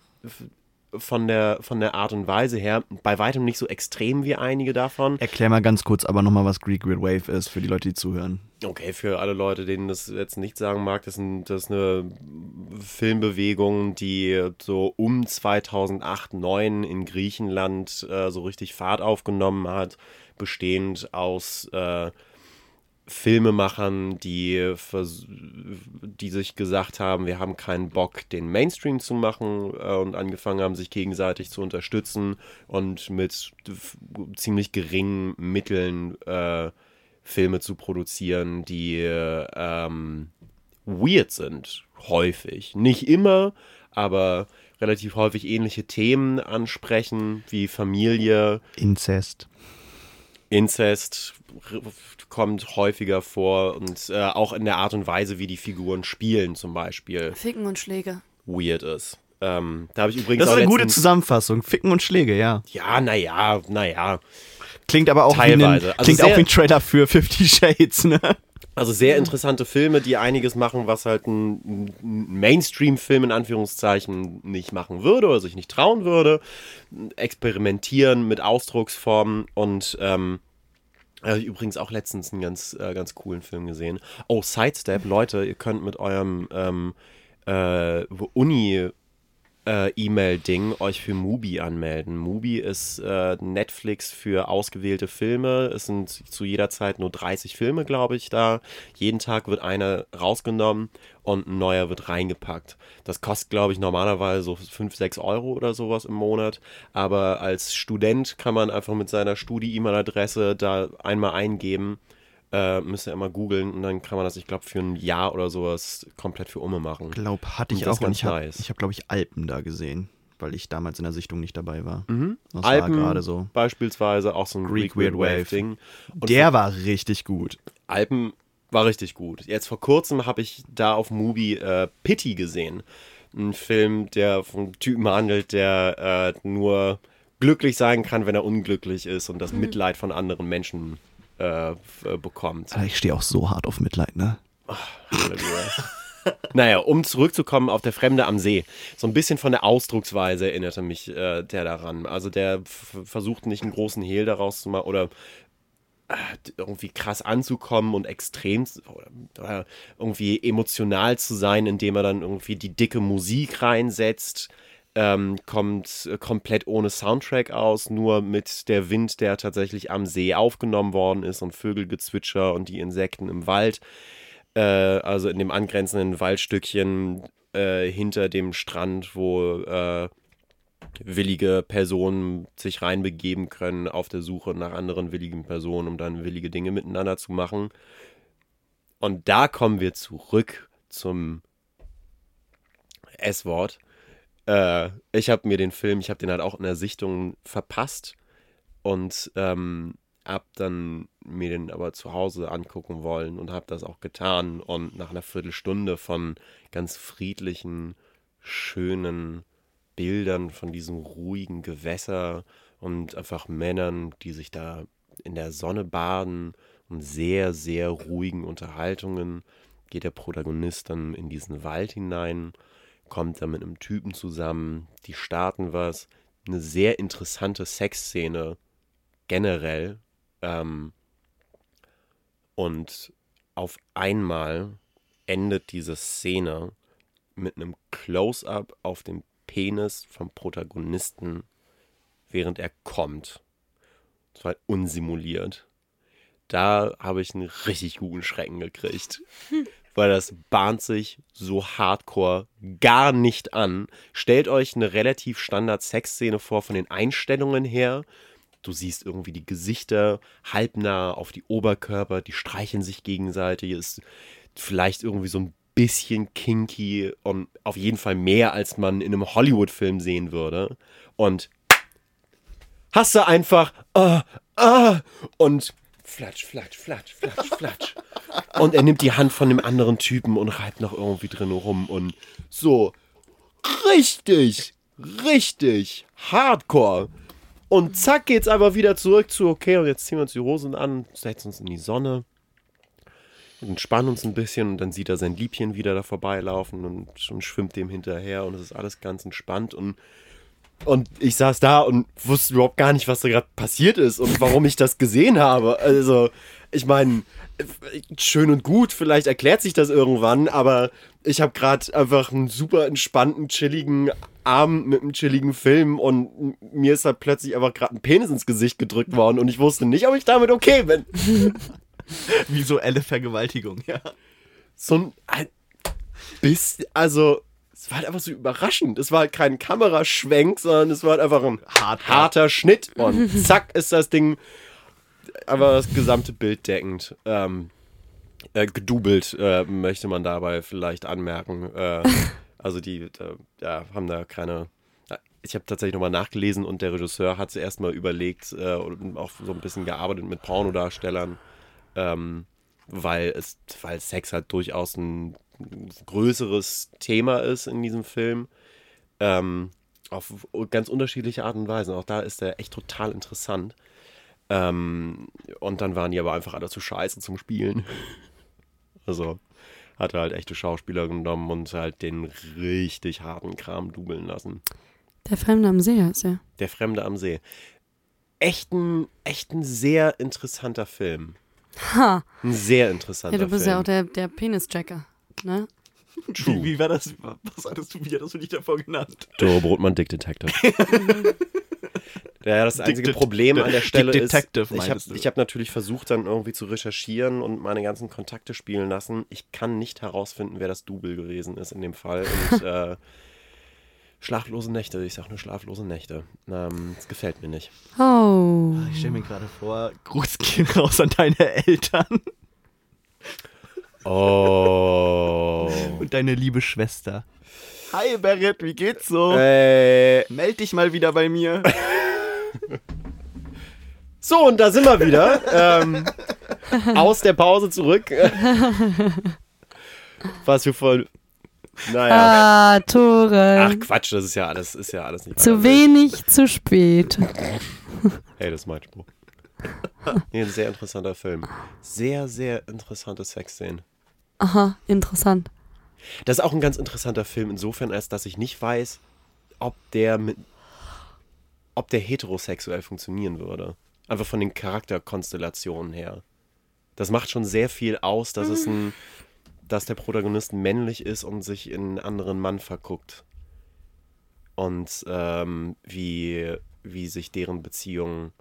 von der, von der Art und Weise her. Bei weitem nicht so extrem wie einige davon. Erklär mal ganz kurz aber nochmal, was Greek Weird Wave ist, für die Leute, die zuhören. Okay, für alle Leute, denen das jetzt nicht sagen mag, das, ein, das ist eine Filmbewegung, die so um 2008, 2009 in Griechenland äh, so richtig Fahrt aufgenommen hat, bestehend aus äh, Filmemachern, die, die sich gesagt haben, wir haben keinen Bock, den Mainstream zu machen äh, und angefangen haben, sich gegenseitig zu unterstützen und mit ziemlich geringen Mitteln äh, Filme zu produzieren, die äh, ähm, weird sind, häufig. Nicht immer, aber relativ häufig ähnliche Themen ansprechen, wie Familie, Inzest. Inzest r- kommt häufiger vor und äh, auch in der Art und Weise, wie die Figuren spielen, zum Beispiel, Ficken und Schläge. weird ist. Ähm, da habe ich übrigens Das ist auch eine gute Zusammenfassung. Ficken und Schläge, ja. Ja, naja, naja. Klingt aber auch, wie, Teilweise. ein, Also klingt auch wie ein Trailer für Fifty Shades, ne? Also sehr interessante Filme, die einiges machen, was halt ein, Mainstream-Film in Anführungszeichen nicht machen würde oder sich nicht trauen würde. Experimentieren mit Ausdrucksformen und ähm, habe ich übrigens auch letztens einen ganz, äh, ganz coolen Film gesehen. Oh, Sidestep, Leute, ihr könnt mit eurem ähm, äh, Uni äh, E-Mail-Ding euch für Mubi anmelden. Mubi ist äh, Netflix für ausgewählte Filme. Es sind zu jeder Zeit nur 30 Filme, glaube ich, da. Jeden Tag wird einer rausgenommen und ein neuer wird reingepackt. Das kostet, glaube ich, normalerweise so 5, 6 Euro oder sowas im Monat. Aber als Student kann man einfach mit seiner Studi-E-Mail-Adresse da einmal eingeben äh, müsst ihr immer googeln und dann kann man das, ich glaube, für ein Jahr oder sowas komplett für Umme machen. Glaub, hatte ich Und das auch. Und ganz ich habe, nice. ich hab, glaube ich, Alpen da gesehen, weil ich damals in der Sichtung nicht dabei war. Mhm. Das Alpen war gerade so. beispielsweise auch so ein Greek Greek, Weird Weird Wave. Wave Ding. Und Der war richtig gut. Alpen war richtig gut. Jetzt vor kurzem habe ich da auf Mubi äh, Pity gesehen. Ein Film, der vom Typen handelt, der äh, nur glücklich sein kann, wenn er unglücklich ist und das Mitleid von anderen Menschen äh, äh, bekommt. Alter, ich stehe auch so hart auf Mitleid, ne? Halleluja. naja, um zurückzukommen auf der Fremde am See. So ein bisschen von der Ausdrucksweise erinnerte mich äh, der daran. Also der versucht nicht einen großen Hehl daraus zu machen oder äh, irgendwie krass anzukommen und extrem oder irgendwie emotional zu sein, indem er dann irgendwie die dicke Musik reinsetzt. Ähm, kommt äh, komplett ohne Soundtrack aus, nur mit der Wind, der tatsächlich am See aufgenommen worden ist und Vögelgezwitscher und die Insekten im Wald äh, also in dem angrenzenden Waldstückchen äh, hinter dem Strand, wo äh, willige Personen sich reinbegeben können auf der Suche nach anderen willigen Personen, um dann willige Dinge miteinander zu machen. Und da kommen wir zurück zum S-Wort. Äh, ich habe mir den Film, ich habe den halt auch in der Sichtung verpasst und ähm, hab dann mir den aber zu Hause angucken wollen und habe das auch getan und nach einer Viertelstunde von ganz friedlichen, schönen Bildern von diesem ruhigen Gewässer und einfach Männern, die sich da in der Sonne baden und sehr, sehr ruhigen Unterhaltungen geht der Protagonist dann in diesen Wald hinein, kommt dann mit einem Typen zusammen, die starten was. Eine sehr interessante Sexszene generell. Ähm, und auf einmal endet diese Szene mit einem Close-up auf dem Penis vom Protagonisten, während er kommt. Das war halt unsimuliert. Da habe ich einen richtig guten Schrecken gekriegt. Weil das bahnt sich so hardcore gar nicht an. Stellt euch eine relativ Standard-Sexszene vor von den Einstellungen her. Du siehst irgendwie die Gesichter halbnah auf die Oberkörper, die streicheln sich gegenseitig. Ist vielleicht irgendwie so ein bisschen kinky und auf jeden Fall mehr, als man in einem Hollywood-Film sehen würde. Und hast du einfach ah, ah, und flatsch, flatsch, flatsch, flatsch, flatsch. Und er nimmt die Hand von dem anderen Typen und reibt noch irgendwie drin rum und so richtig, richtig hardcore. Und zack geht's einfach wieder zurück zu, okay, und jetzt ziehen wir uns die Hosen an, setzen uns in die Sonne entspannen uns ein bisschen und dann sieht er sein Liebchen wieder da vorbeilaufen und, und schwimmt dem hinterher und es ist alles ganz entspannt und und ich saß da und wusste überhaupt gar nicht, was da gerade passiert ist und warum ich das gesehen habe. Also, ich meine, schön und gut, vielleicht erklärt sich das irgendwann, aber ich habe gerade einfach einen super entspannten, chilligen Abend mit einem chilligen Film und mir ist halt plötzlich einfach gerade ein Penis ins Gesicht gedrückt worden und ich wusste nicht, ob ich damit okay bin. Visuelle Vergewaltigung, ja. so ein, ein bisschen, also es war halt einfach so überraschend. Es war halt kein Kameraschwenk, sondern es war halt einfach ein Hart- harter Schnitt und zack ist das Ding aber das gesamte Bild deckend. Ähm, äh, gedubelt äh, möchte man dabei vielleicht anmerken. Äh, also die ja, haben da keine. Ich habe tatsächlich nochmal nachgelesen und der Regisseur hat zuerst mal überlegt äh, und auch so ein bisschen gearbeitet mit Pornodarstellern, ähm, weil es, weil Sex halt durchaus ein größeres Thema ist in diesem Film. Ähm, auf ganz unterschiedliche Art und Weise. Auch da ist er echt total interessant. Ähm, und dann waren die aber einfach alle zu scheiße zum Spielen. Also hat er halt echte Schauspieler genommen und halt den richtig harten Kram dubeln lassen. Der Fremde am See heißt er. Der Fremde am See. Echt ein, echt ein sehr interessanter Film. Ha! Ein sehr interessanter Ja, du bist Film. ja auch der, der Penis-Checker. Ne? Wie, wie war das? Was hattest du, wie hattest du dich davor genannt? Doro Brotmann, Dick Detective. ja, das einzige Dick- Problem an der Dick Stelle Detective, ist, ich habe meintest du. ich hab natürlich versucht, dann irgendwie zu recherchieren und meine ganzen Kontakte spielen lassen. Ich kann nicht herausfinden, wer das Double gewesen ist in dem Fall. Und äh, schlaflose Nächte, ich sag nur schlaflose Nächte. Ähm, das gefällt mir nicht. Oh. Ich stelle mir gerade vor, Gruß geht raus an deine Eltern Oh. und deine liebe Schwester. Hi Berit, wie geht's so? äh, Meld dich mal wieder bei mir. so, und da sind wir wieder. ähm, aus der Pause zurück. Was für voll. Naja. Ah, Tore. Ach Quatsch, das ist ja alles, ist ja alles nicht zu wenig, zu spät. Hey, das ist mein Spruch. Nee, ein sehr interessanter Film. Sehr, sehr interessante Sexszenen. Aha, interessant. Das ist auch ein ganz interessanter Film, insofern, als dass ich nicht weiß, ob der mit. ob der heterosexuell funktionieren würde. Einfach von den Charakterkonstellationen her. Das macht schon sehr viel aus, dass es ein. dass der Protagonist männlich ist und sich in einen anderen Mann verguckt. Und ähm, wie, wie sich deren Beziehung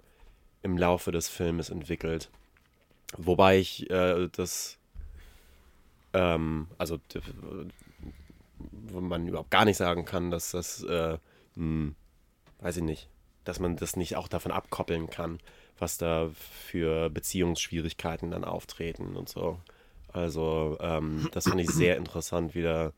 im Laufe des Filmes entwickelt. Wobei ich äh, das ähm, also wo man überhaupt gar nicht sagen kann, dass das, äh, hm, weiß ich nicht, dass man das nicht auch davon abkoppeln kann, was da für Beziehungsschwierigkeiten dann auftreten und so. Also ähm, das fand ich sehr interessant, wie da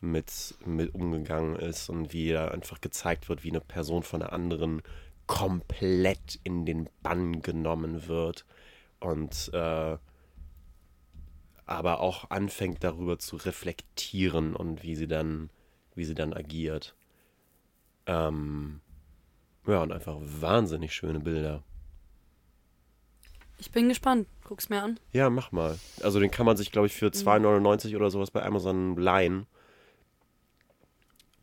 mit, mit umgegangen ist und wie da einfach gezeigt wird, wie eine Person von einer anderen komplett in den Bann genommen wird und äh, aber auch anfängt darüber zu reflektieren und wie sie dann, wie sie dann agiert. Ähm, ja, und einfach wahnsinnig schöne Bilder. Ich bin gespannt. Guck's mir an. Ja, mach mal. Also den kann man sich, glaube ich, für 2,99 oder sowas bei Amazon leihen.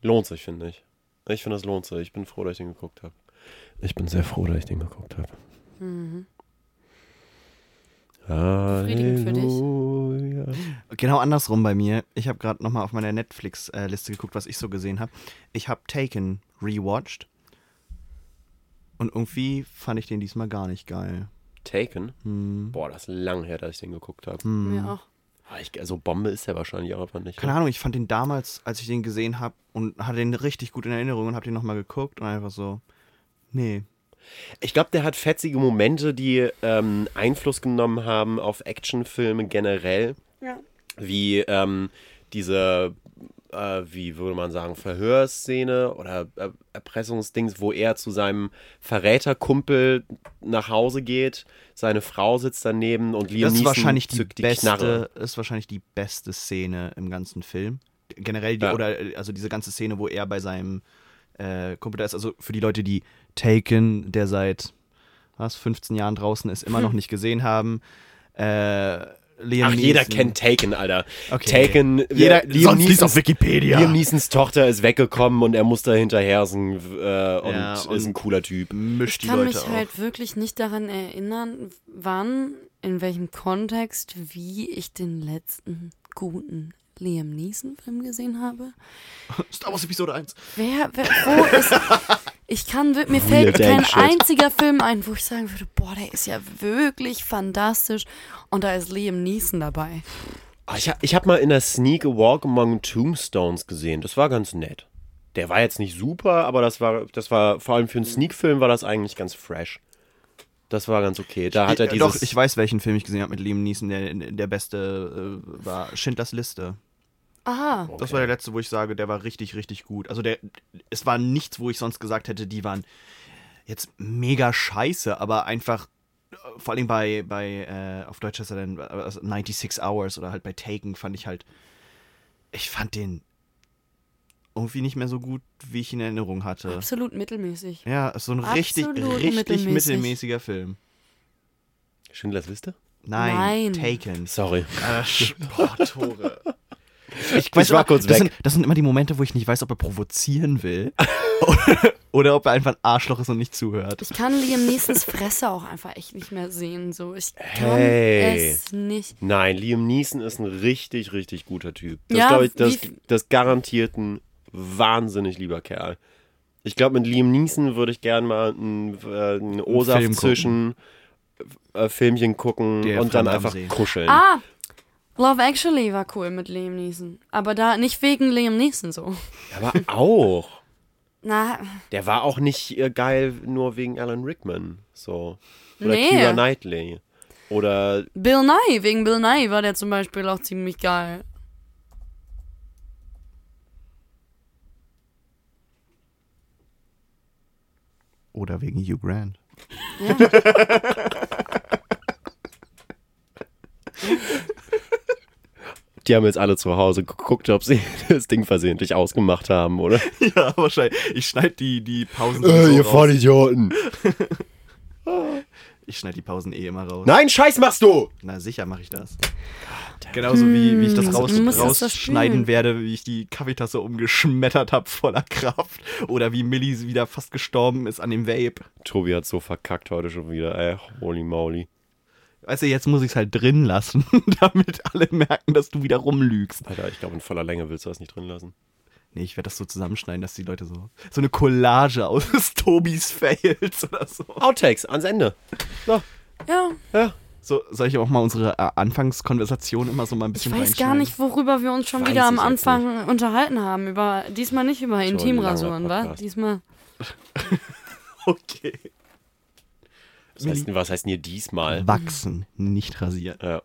Lohnt sich, finde ich. Ich finde, das lohnt sich. Ich bin froh, dass ich den geguckt habe. Ich bin sehr froh, dass ich den geguckt habe. Mhm. Befriedigend für dich. Genau andersrum bei mir. Ich habe gerade nochmal auf meiner Netflix-Liste geguckt, was ich so gesehen habe. Ich habe Taken rewatched. Und irgendwie fand ich den diesmal gar nicht geil. Taken? Hm. Boah, das ist lang her, dass ich den geguckt habe. Hm. Mir auch. Ah, ich, also Bombe ist er wahrscheinlich auch einfach nicht. Keine Ahnung, ich fand den damals, als ich den gesehen habe und hatte den richtig gut in Erinnerung und habe den nochmal geguckt und einfach so, nee. Ich glaube, der hat fetzige Momente, die ähm, Einfluss genommen haben auf Actionfilme generell. Ja. Wie ähm, diese, äh, wie würde man sagen, Verhörszene oder äh, Erpressungsdings, wo er zu seinem Verräterkumpel nach Hause geht. Seine Frau sitzt daneben und Liam Das ist Neeson wahrscheinlich die zückt die beste, Knarre. ist wahrscheinlich die beste Szene im ganzen Film. Generell die, Ja. oder also diese ganze Szene, wo er bei seinem äh, Kumpel da ist. Also für die Leute, die Taken, der seit was 15 Jahren draußen ist, immer noch nicht gesehen haben. Äh, Liam Ach, jeder Neeson- kennt Taken, Alter. Okay. Taken, Jeder, Liam sonst liest Neesons- auf Wikipedia. Liam Neesons Tochter ist weggekommen und er muss da hinterhersen äh, und, Ja, ist und- ein cooler Typ. Mischt Ich die kann Leute mich auf. halt wirklich nicht daran erinnern, wann, in welchem Kontext, wie ich den letzten guten Liam Neeson-Film gesehen habe. Star Wars Episode 1. Wer, wer wo ist. Ich kann, mir fällt kein einziger Film ein, wo ich sagen würde, boah, der ist ja wirklich fantastisch. Und da ist Liam Neeson dabei. Ah, Ich, ich habe mal in der Sneak a Walk Among Tombstones gesehen. Das war ganz nett. Der war jetzt nicht super, aber das war, das war vor allem für einen Sneak-Film war das eigentlich ganz fresh. Das war ganz okay. Da hat er Ja, dieses. Doch, ich weiß, welchen Film ich gesehen habe mit Liam Neeson, der der beste äh, war. Schindlers Liste. Aha. Das war der letzte, wo ich sage, der war richtig, richtig gut. Also der, es war nichts, wo ich sonst gesagt hätte, die waren jetzt mega scheiße, aber einfach, äh, vor allem bei, bei äh, auf Deutsch heißt er dann also 96 Hours oder halt bei Taken fand ich halt, ich fand den irgendwie nicht mehr so gut, wie ich ihn in Erinnerung hatte. Absolut mittelmäßig. Ja, ist so ein richtig, Absolut richtig mittelmäßig. mittelmäßiger Film. Schindlers Liste? Nein, Nein. Taken. Sorry. Äh, boah, Tore. Ich, weiß war immer, kurz das weg. Sind, das sind immer die Momente, wo ich nicht weiß, ob er provozieren will oder, oder ob er einfach ein Arschloch ist und nicht zuhört. Ich kann Liam Neesons Fresse auch einfach echt nicht mehr sehen. So, ich kann Hey. es nicht. Nein, Liam Neeson ist ein richtig, richtig guter Typ. Das Ja, glaube ich, das, das garantiert ein wahnsinnig lieber Kerl. Ich glaube, mit Liam Neeson würde ich gern mal ein, äh, ein Film O-Saft gucken. zwischen äh, Filmchen gucken Der und dann Van Damme einfach sehen. kuscheln. Ah, Love Actually war cool mit Liam Neeson. Aber da nicht wegen Liam Neeson so. Aber auch. Na, Der war auch nicht äh, geil nur wegen Alan Rickman. So. Oder Nee. Keira Knightley. Oder Bill Nye, wegen Bill Nye war der zum Beispiel auch ziemlich geil. Oder wegen Hugh Grant. Ja. die haben jetzt alle zu Hause geguckt, ob sie das Ding versehentlich ausgemacht haben, oder? Ja, wahrscheinlich. Ich schneide die, die Pausen Äh, so ihr raus. Vollidioten. Ich schneide die Pausen eh immer raus. Nein, Scheiß machst du! Na, sicher mache ich das. Genauso wie, wie ich das Hm, raus, das rausschneiden spielen. werde, wie ich die Kaffeetasse umgeschmettert habe voller Kraft. Oder wie Millie wieder fast gestorben ist an dem Vape. Tobi hat so verkackt heute schon wieder, ey. Holy moly. Weißt du, jetzt muss ich es halt drin lassen, damit alle merken, dass du wieder rumlügst. Alter, ich glaube, in voller Länge willst du das nicht drin lassen. Nee, ich werde das so zusammenschneiden, dass die Leute so. So eine Collage aus Tobis Fails oder so. Outtakes, ans Ende. So, ja, ja. So, soll ich auch mal unsere äh, Anfangskonversation immer so mal ein ich bisschen weiß gar nicht, worüber wir uns schon Weiß wieder am ich Anfang unterhalten haben. Über, diesmal nicht über ein Intimrasuren, wa? Diesmal. Okay. Was heißt, was heißt denn hier diesmal? Wachsen, nicht rasieren. Ja.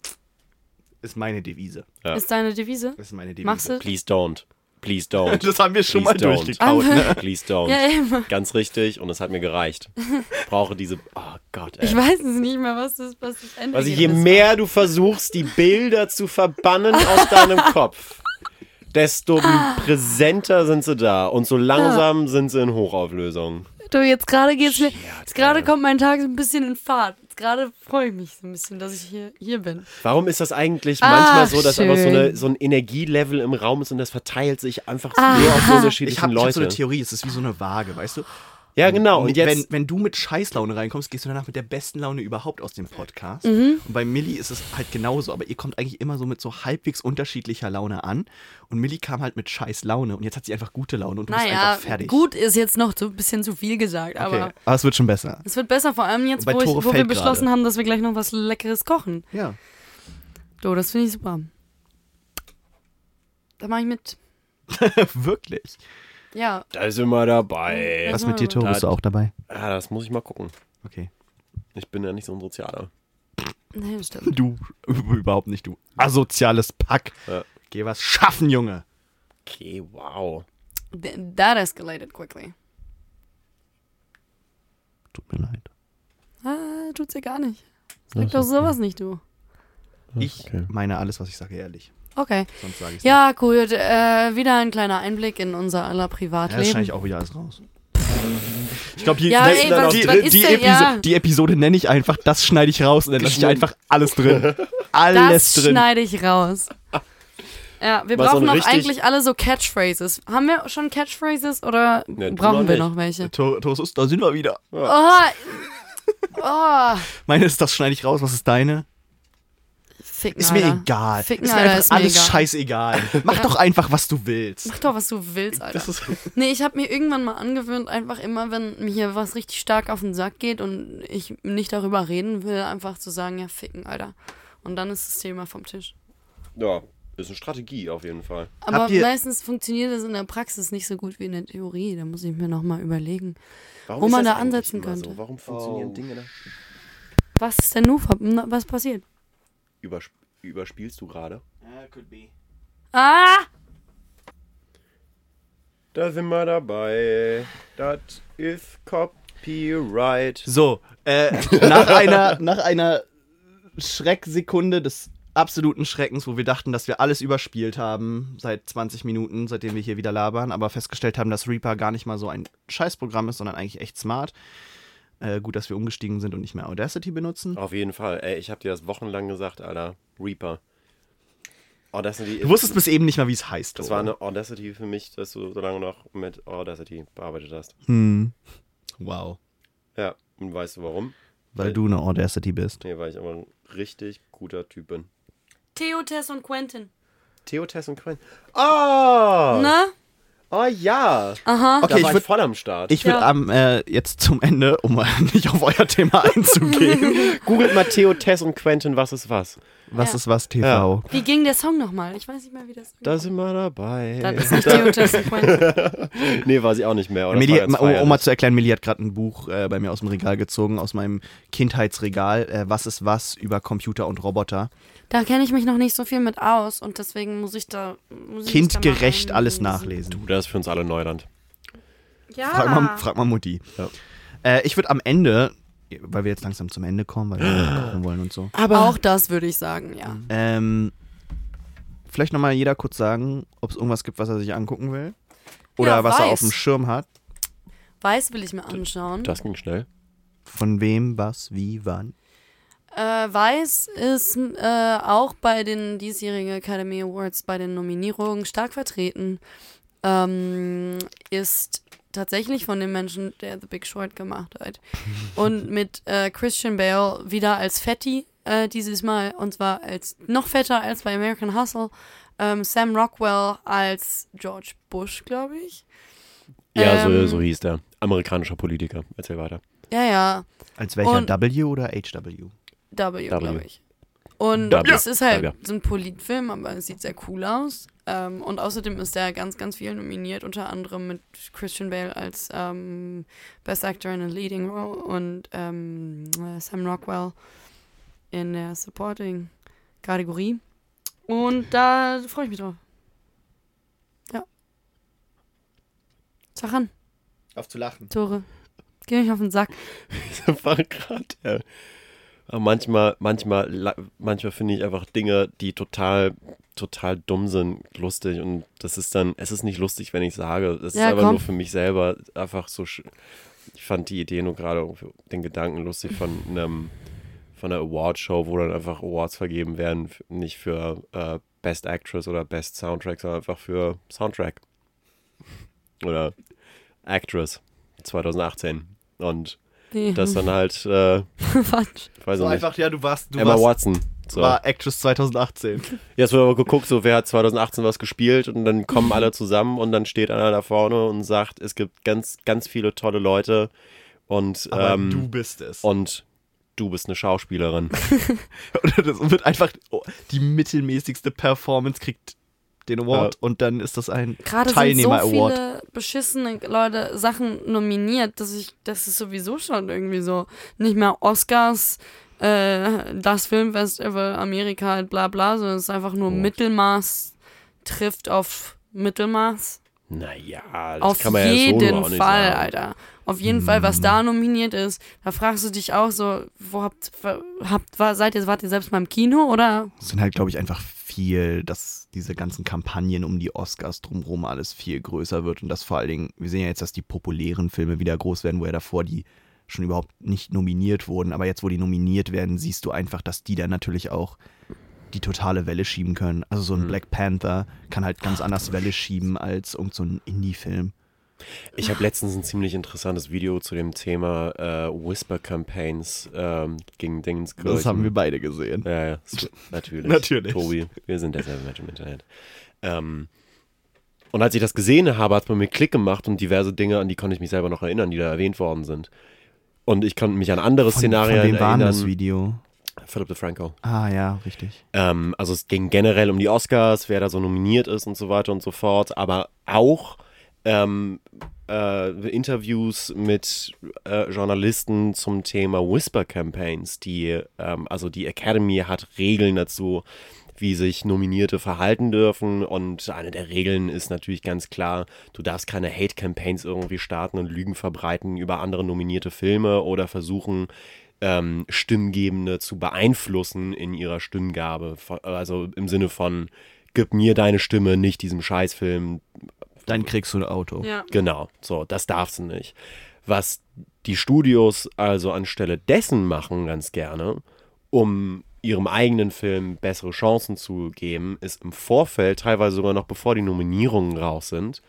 Ist meine Devise. Ja. Ist deine Devise? Ist meine Devise. Machst du? Please don't. Please don't. Das haben wir schon Please mal don't. durchgekaut, ne? Please don't. Ja, eben. Ganz richtig und es hat mir gereicht. Ich brauche diese. Oh Gott, ey. Ich weiß es nicht mehr, was das, was das Ende Also je mehr du versuchst, die Bilder zu verbannen aus deinem Kopf, desto präsenter sind sie da und so langsam sind sie in Hochauflösung. Du, jetzt gerade geht's mir. Jetzt gerade kommt mein Tag so ein bisschen in Fahrt. Jetzt gerade freue ich mich so ein bisschen, dass ich hier, hier bin. Warum ist das eigentlich manchmal Ach, so, dass einfach so, eine, schön. so ein Energielevel im Raum ist und das verteilt sich einfach Ah. nur auf so Ich unterschiedlichen habe hab Leute? so eine Theorie, es ist wie so eine Waage, weißt du? Ja, genau. Und jetzt, wenn, wenn du mit Scheißlaune reinkommst, gehst du danach mit der besten Laune überhaupt aus dem Podcast. Mhm. Und bei Millie ist es halt genauso, aber ihr kommt eigentlich immer so mit so halbwegs unterschiedlicher Laune an. Und Millie kam halt mit scheiß Laune und jetzt hat sie einfach gute Laune und du bist Naja, einfach fertig. gut ist jetzt noch so ein bisschen zu viel gesagt, Okay. aber aber es wird schon besser. es wird besser, vor allem jetzt, wo, ich, wo wir beschlossen gerade. haben, dass wir gleich noch was Leckeres kochen. Ja. Du, das finde ich super. Da mache ich mit. Wirklich. Ja, da sind wir dabei. Ja. Was mit dir, Tore? Da- Bist du auch dabei? Ah, das muss ich mal gucken. Okay. Ich bin ja nicht so ein Sozialer. nee, das stimmt. Du, überhaupt nicht du. Asoziales Pack. Ja. Geh was schaffen, Junge. Okay, wow. Th- That escalated quickly. Tut mir leid. Ah, tut's ja gar nicht. Sag doch sowas nicht, du. Ich Okay. meine alles, was ich sage, ehrlich. Okay. Sonst sage ich Ja, gut. Äh, wieder ein kleiner Einblick in unser aller Ja, das Privatleben. schneide ich auch wieder alles raus. Ich glaube, die, Ja, die, ey, die, was- die, was Episo ja. die Episode nenne ich einfach, das schneide ich raus und dann lasse ich einfach alles drin. Alles das drin. schneide ich raus. Ja, wir Was brauchen noch eigentlich alle so Catchphrases. Haben wir schon Catchphrases oder Ne, du brauchen noch wir noch welche? Tor- Torsus, da sind wir wieder. Oh, oh. Meine ist, das schneide ich raus. Was ist deine? Ficken, Ist mir Alter. egal. Ficken, ist mir Alter, einfach ist mir alles egal. scheißegal. Mach doch einfach, was du willst. Mach doch, was du willst, Alter. Das ist, Nee, ich habe mir irgendwann mal angewöhnt, einfach immer, wenn mir hier was richtig stark auf den Sack geht und ich nicht darüber reden will, einfach zu sagen, ja, ficken, Alter. Und dann ist das Thema vom Tisch. Ja, ist eine Strategie auf jeden Fall. Aber meistens funktioniert das in der Praxis nicht so gut wie in der Theorie. Da muss ich mir nochmal überlegen. Warum Wo man da ansetzen könnte. So? Warum funktionieren Oh. Dinge da? Was ist denn nun? na, Was passiert? Übersp überspielst du gerade? Ah! Da sind wir dabei. Das ist Copyright. so, äh, nach einer, nach einer Schrecksekunde des absoluten Schreckens, wo wir dachten, dass wir alles überspielt haben seit 20 Minuten, seitdem wir hier wieder labern, aber festgestellt haben, dass Reaper gar nicht mal so ein Scheißprogramm ist, sondern eigentlich echt smart, Äh, gut, dass wir umgestiegen sind und nicht mehr Audacity benutzen. Auf jeden Fall. Ey, ich habe dir das wochenlang gesagt, Alter. Reaper. Audacity Du wusstest bis eben nicht mal, wie es heißt. Das Tore. war eine Audacity für mich, dass du so lange noch mit Audacity bearbeitet hast. Hm. Wow. Ja, und weißt du warum? Weil du eine Audacity bist. Nee, weil ich aber ein richtig guter Typ bin. Theo, Tess und Quentin. Theo, Tess und Quinn. Oh! Na? Oh ja! Aha. Okay, ich würd- voll am Start. Ich würde Ja. am äh, jetzt zum Ende, um mal nicht auf euer Thema einzugehen. Googelt mal Theo, Tess und Quentin, was ist was? Was Ja. ist was TV? Wie ging der Song nochmal? Ich weiß nicht mehr, wie das Da sind wir dabei. Das ist nicht Theo, nee, weiß ich auch nicht mehr. Oder ganz um, mal zu erklären, Millie hat gerade ein Buch äh, bei mir aus dem Regal gezogen, aus meinem Kindheitsregal. Äh, was ist was über Computer und Roboter? Da kenne ich mich noch nicht so viel mit aus und deswegen muss ich da. Muss ich mich da Kindgerecht alles nachlesen. Du, das ist für uns alle Neuland. Ja. Frag, mal, frag mal Mutti. Ja. Äh, ich würde am Ende, weil wir jetzt langsam zum Ende kommen, weil wir kochen wollen und so, Aber Auch das würde ich sagen, ja. ähm, vielleicht nochmal jeder kurz sagen, ob es irgendwas gibt, was er sich angucken will. Oder Ja, was er auf dem Schirm hat. Weiß will ich mir anschauen. das ging schnell. Von wem, was, wie, wann. Äh, Weiß ist äh, auch bei den diesjährigen Academy Awards bei den Nominierungen stark vertreten. Ähm, ist tatsächlich von dem Menschen, der The Big Short gemacht hat. Und mit äh, Christian Bale wieder als Fetti äh, dieses Mal. Und zwar als noch fetter als bei American Hustle. Ähm, Sam Rockwell als George Bush, glaube ich. Ja, so, Ähm. so hieß der. Amerikanischer Politiker. Erzähl weiter. Ja, ja. Als welcher Und- W oder HW? W, W. glaube ich. Und W. es ist halt W. so ein Politfilm, aber es sieht sehr cool aus. Ähm, und außerdem ist er ganz, ganz viel nominiert, unter anderem mit Christian Bale als ähm, Best Actor in a Leading Role und ähm, äh, Sam Rockwell in der Supporting-Kategorie. Und da freue ich mich drauf. Ja. Sag an, Auf zu lachen. Tore. Geh mich auf den Sack. war gerade. Ja. Aber manchmal, manchmal, la- manchmal finde ich einfach Dinge, die total, total dumm sind, lustig. Und das ist dann, es ist nicht lustig, wenn ich sage. Es Ja, ist aber komm. nur für mich selber einfach so. sch- Ich fand die Idee nur gerade, den Gedanken lustig von einem, von einer Awardshow, wo dann einfach Awards vergeben werden, nicht für äh, Best Actress oder Best Soundtrack, sondern einfach für Soundtrack. Oder Actress 2018. Und Nee. das dann halt, äh, Quatsch. ich weiß So nicht, einfach, ja, du warst, du Emma warst, Watson. So. war Actress 2018. Jetzt wird aber geguckt, so wer hat 2018 was gespielt und dann kommen alle zusammen und dann steht einer da vorne und sagt, es gibt ganz, ganz viele tolle Leute und, Aber ähm, du bist es. und du bist eine Schauspielerin. Oder das wird einfach oh, die mittelmäßigste Performance kriegt den Award und dann ist das ein Gerade sind so viele beschissene Leute Sachen nominiert, dass ich, das ist sowieso schon irgendwie so nicht mehr Oscars, äh, das Filmfestival, Amerika, halt bla bla, sondern es ist einfach nur Oh. Mittelmaß trifft auf Mittelmaß. Naja, das auf kann man ja so jeden nur auch nicht Fall, sagen. Alter. Auf jeden Fall, was da nominiert ist, da fragst du dich auch so, wo habt, habt war, seid ihr, wart ihr selbst mal im Kino oder? Es sind halt, glaube ich, einfach viel, dass diese ganzen Kampagnen um die Oscars drumherum alles viel größer wird und dass vor allen Dingen, wir sehen ja jetzt, dass die populären Filme wieder groß werden, wo ja davor die schon überhaupt nicht nominiert wurden, aber jetzt, wo die nominiert werden, siehst du einfach, dass die dann natürlich auch die totale Welle schieben können. Also so ein Mhm. Black Panther kann halt ganz anders Welle schieben als irgend so ein Indie-Film. Ich habe letztens ein ziemlich interessantes Video zu dem Thema äh, Whisper Campaigns ähm, gegen Dingens Das haben wir beide gesehen. Ja, ja, natürlich. Natürlich. Tobi, wir sind derselbe Mensch im Internet. Ähm, und als ich das gesehen habe, hat es bei mir Klick gemacht und diverse Dinge, an die konnte ich mich selber noch erinnern, die da erwähnt worden sind. Und ich konnte mich an andere Von, Szenarien von wem war denn das erinnern. Video? Philip DeFranco. Ah ja, richtig. Ähm, also es ging generell um die Oscars, wer da so nominiert ist und so weiter und so fort, aber auch ähm, äh, Interviews mit äh, Journalisten zum Thema Whisper Campaigns, die, ähm, also die Academy hat Regeln dazu, wie sich Nominierte verhalten dürfen und eine der Regeln ist natürlich ganz klar, du darfst keine Hate-Campaigns irgendwie starten und Lügen verbreiten über andere nominierte Filme oder versuchen, ähm, Stimmgebende zu beeinflussen in ihrer Stimmgabe. Also im Sinne von, gib mir deine Stimme, nicht diesem Scheißfilm. Dann kriegst du ein Auto. Ja. Genau, so, das darfst du nicht. Was die Studios also anstelle dessen machen ganz gerne, um ihrem eigenen Film bessere Chancen zu geben, ist im Vorfeld, teilweise sogar noch bevor die Nominierungen raus sind,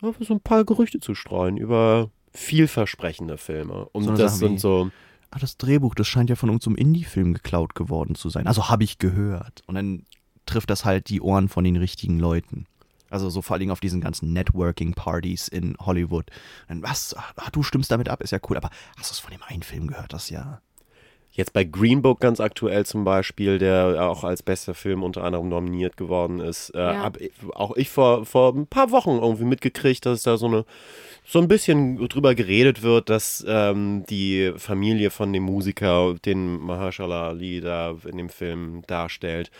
so ein paar Gerüchte zu streuen über vielversprechende Filme. Und So das sind so, Ah, das Drehbuch, das scheint ja von irgendeinem Indie-Film geklaut geworden zu sein. Also habe ich gehört. Und dann trifft das halt die Ohren von den richtigen Leuten. Also so vor allen Dingen auf diesen ganzen Networking-Partys in Hollywood. Und was? Ah, du stimmst damit ab, ist ja cool. Aber hast du es von dem einen Film gehört? Das ja. Jetzt bei Green Book ganz aktuell zum Beispiel, der auch als bester Film unter anderem nominiert geworden ist, äh, Ja. habe auch ich vor, vor ein paar Wochen irgendwie mitgekriegt, dass da so eine so ein bisschen drüber geredet wird, dass ähm, die Familie von dem Musiker, den Mahershala Ali da in dem Film darstellt,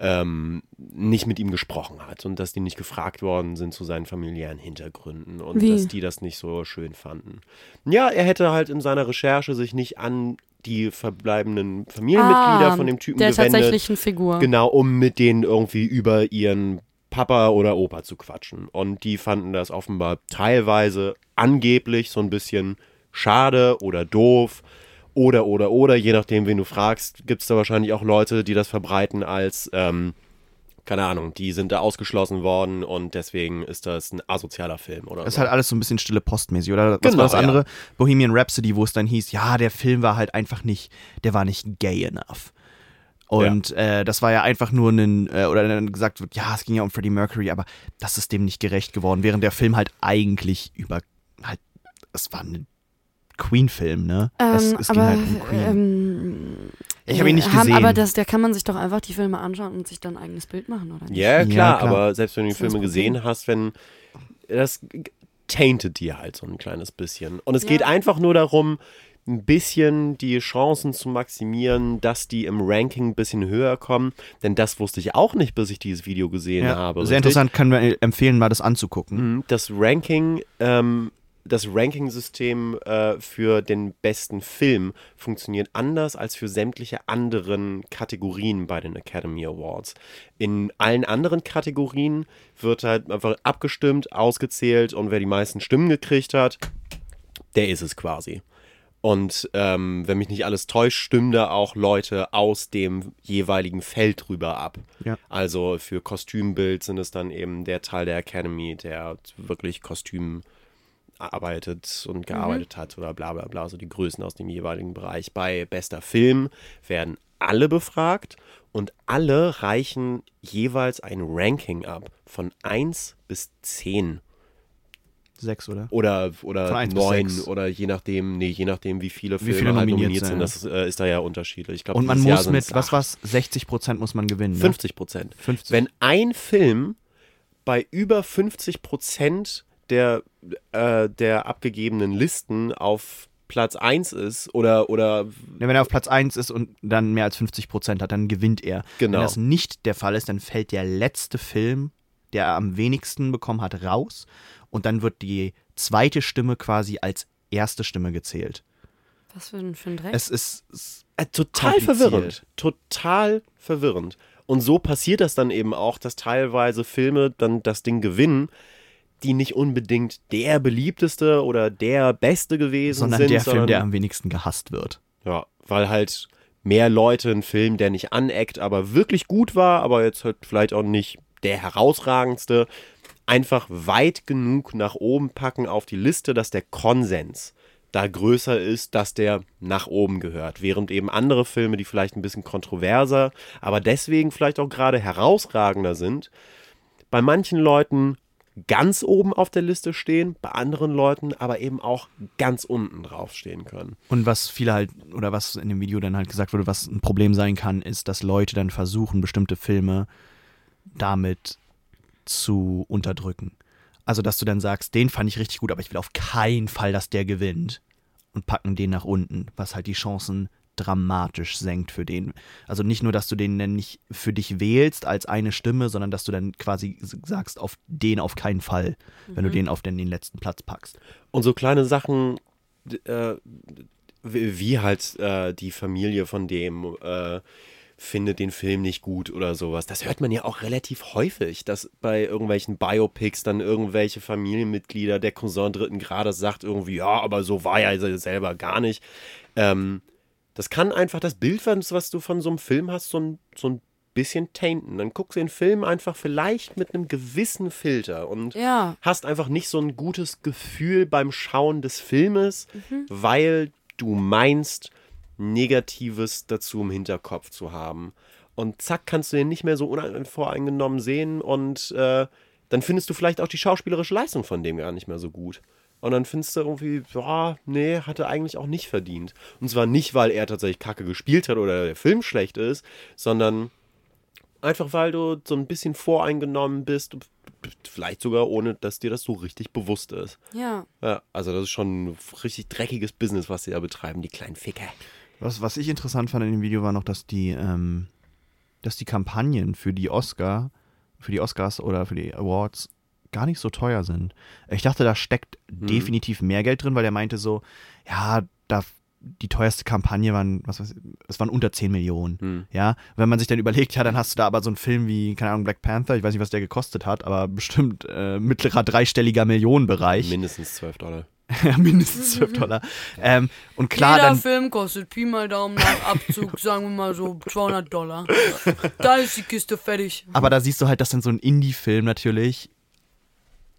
ähm, nicht mit ihm gesprochen hat und dass die nicht gefragt worden sind zu seinen familiären Hintergründen und Wie? dass die das nicht so schön fanden. Ja, er hätte halt in seiner Recherche sich nicht an die verbleibenden Familienmitglieder Ah, von dem Typen der gewendet. tatsächlichen Figur. Genau, um mit denen irgendwie über ihren Papa oder Opa zu quatschen. Und die fanden das offenbar teilweise angeblich so ein bisschen schade oder doof. Oder, oder, oder, je nachdem, wen du fragst, gibt es da wahrscheinlich auch Leute, die das verbreiten als, ähm, keine Ahnung, die sind da ausgeschlossen worden und deswegen ist das ein asozialer Film oder Das ist so. halt alles so ein bisschen stille postmäßig. Oder was Genau, war das ja. andere? Bohemian Rhapsody, wo es dann hieß, ja, der Film war halt einfach nicht, der war nicht gay enough. Und äh, das war ja einfach nur ein, äh, oder dann gesagt wird, ja, es ging ja um Freddie Mercury, aber das ist dem nicht gerecht geworden, während der Film halt eigentlich über, halt, es war ein Queen-Film, ne? es, Ähm, es ging aber halt um Queen. ähm, ich habe ihn nicht haben, gesehen. Aber das, da kann man sich doch einfach die Filme anschauen und sich dann ein eigenes Bild machen, oder nicht? Ja, Ja, klar, klar. aber selbst wenn du die Filme gesehen hast, wenn das taintet dir halt so ein kleines bisschen. Und es Ja. geht einfach nur darum, ein bisschen die Chancen zu maximieren, dass die im Ranking ein bisschen höher kommen. Denn das wusste ich auch nicht, bis ich dieses Video gesehen ja, habe. sehr richtig? interessant, kann man empfehlen, mal das anzugucken. Mhm, Das Ranking, ähm, das Ranking-System äh, für den besten Film funktioniert anders als für sämtliche anderen Kategorien bei den Academy Awards. In allen anderen Kategorien wird halt einfach abgestimmt, ausgezählt und wer die meisten Stimmen gekriegt hat, der ist es quasi. Und ähm, wenn mich nicht alles täuscht, stimmen da auch Leute aus dem jeweiligen Feld drüber ab. Ja. Also für Kostümbild sind es dann eben der Teil der Academy, der wirklich Kostüm arbeitet und gearbeitet hat oder bla bla bla, so die Größen aus dem jeweiligen Bereich. Bei bester Film werden alle befragt und alle reichen jeweils ein Ranking ab von 1 bis 10 Sechs, oder? oder, oder Von eins bis neun sechs. oder je nachdem, nee, je nachdem, wie viele Wie Filme viele halt nominiert nominiert sind. Das äh, ist da ja unterschiedlich. Ich glaub, Und man muss mit, was war's, 60 Prozent muss man gewinnen. Ne? 50 Prozent. 50. Wenn ein Film bei über 50 Prozent der, äh, der abgegebenen Listen auf Platz 1 ist oder, oder wenn er auf Platz 1 ist und dann mehr als 50 Prozent hat, dann gewinnt er. Genau. Wenn das nicht der Fall ist, dann fällt der letzte Film, der am wenigsten bekommen hat, raus. Und dann wird die zweite Stimme quasi als erste Stimme gezählt. Was für ein, für ein Dreck? Es ist. Es, Äh, total verwirrend. Total verwirrend. Und so passiert das dann eben auch, dass teilweise Filme dann das Ding gewinnen, die nicht unbedingt der beliebteste oder der beste gewesen sondern sind. der Film, sondern, der am wenigsten gehasst wird. Ja, weil halt mehr Leute einen Film, der nicht aneckt, aber wirklich gut war, aber jetzt halt vielleicht auch nicht der herausragendste, einfach weit genug nach oben packen auf die Liste, dass der Konsens da größer ist, dass der nach oben gehört. Während eben andere Filme, die vielleicht ein bisschen kontroverser, aber deswegen vielleicht auch gerade herausragender sind, bei manchen Leuten ganz oben auf der Liste stehen, bei anderen Leuten aber eben auch ganz unten drauf stehen können. Und was viele halt, oder was in dem Video dann halt gesagt wurde, was ein Problem sein kann, ist, dass Leute dann versuchen, bestimmte Filme damit zu unterdrücken. Also, dass du dann sagst, den fand ich richtig gut, aber ich will auf keinen Fall, dass der gewinnt. Und packen den nach unten, was halt die Chancen dramatisch senkt für den. Also nicht nur, dass du den dann nicht für dich wählst als eine Stimme, sondern dass du dann quasi sagst, auf den auf keinen Fall, wenn du den auf den, den letzten Platz packst. Und so kleine Sachen, äh, wie wie halt äh, die Familie von dem äh, findet den Film nicht gut oder sowas. Das hört man ja auch relativ häufig, dass bei irgendwelchen Biopics dann irgendwelche Familienmitglieder der Cousin dritten Grades sagt irgendwie, ja, aber so war er selber gar nicht. Ähm, das kann einfach das Bild, was du von so einem Film hast, so ein, so ein bisschen tainten. Dann guckst du den Film einfach vielleicht mit einem gewissen Filter und Ja. hast einfach nicht so ein gutes Gefühl beim Schauen des Filmes, Mhm. weil du meinst, Negatives dazu im Hinterkopf zu haben. Und zack, kannst du den nicht mehr so unvoreingenommen sehen und äh, dann findest du vielleicht auch die schauspielerische Leistung von dem gar nicht mehr so gut. Und dann findest du irgendwie, ja, nee, hat er eigentlich auch nicht verdient. Und zwar nicht, weil er tatsächlich kacke gespielt hat oder der Film schlecht ist, sondern einfach weil du so ein bisschen voreingenommen bist, vielleicht sogar ohne, dass dir das so richtig bewusst ist. Ja. Ja, also das ist schon ein richtig dreckiges Business, was sie da betreiben, die kleinen Ficker. Was, was ich interessant fand in dem Video war noch, dass die, ähm, dass die Kampagnen für die Oscar, für die Oscars oder für die Awards gar nicht so teuer sind. Ich dachte, da steckt definitiv mehr Geld drin, weil er meinte so, ja, da die teuerste Kampagne waren, was weiß ich, es waren unter 10 Millionen. Hm. Ja, wenn man sich dann überlegt, ja, dann hast du da aber so einen Film wie, keine Ahnung, Black Panther, ich weiß nicht, was der gekostet hat, aber bestimmt äh, mittlerer dreistelliger Millionenbereich. Mindestens 12 Dollar. Mindestens 12 Dollar. Ähm, und klar, Jeder dann, Film kostet Pi mal Daumen nach Abzug, sagen wir mal so 200 Dollar. Da ist die Kiste fertig. Aber da siehst du halt, dass dann so ein Indie-Film natürlich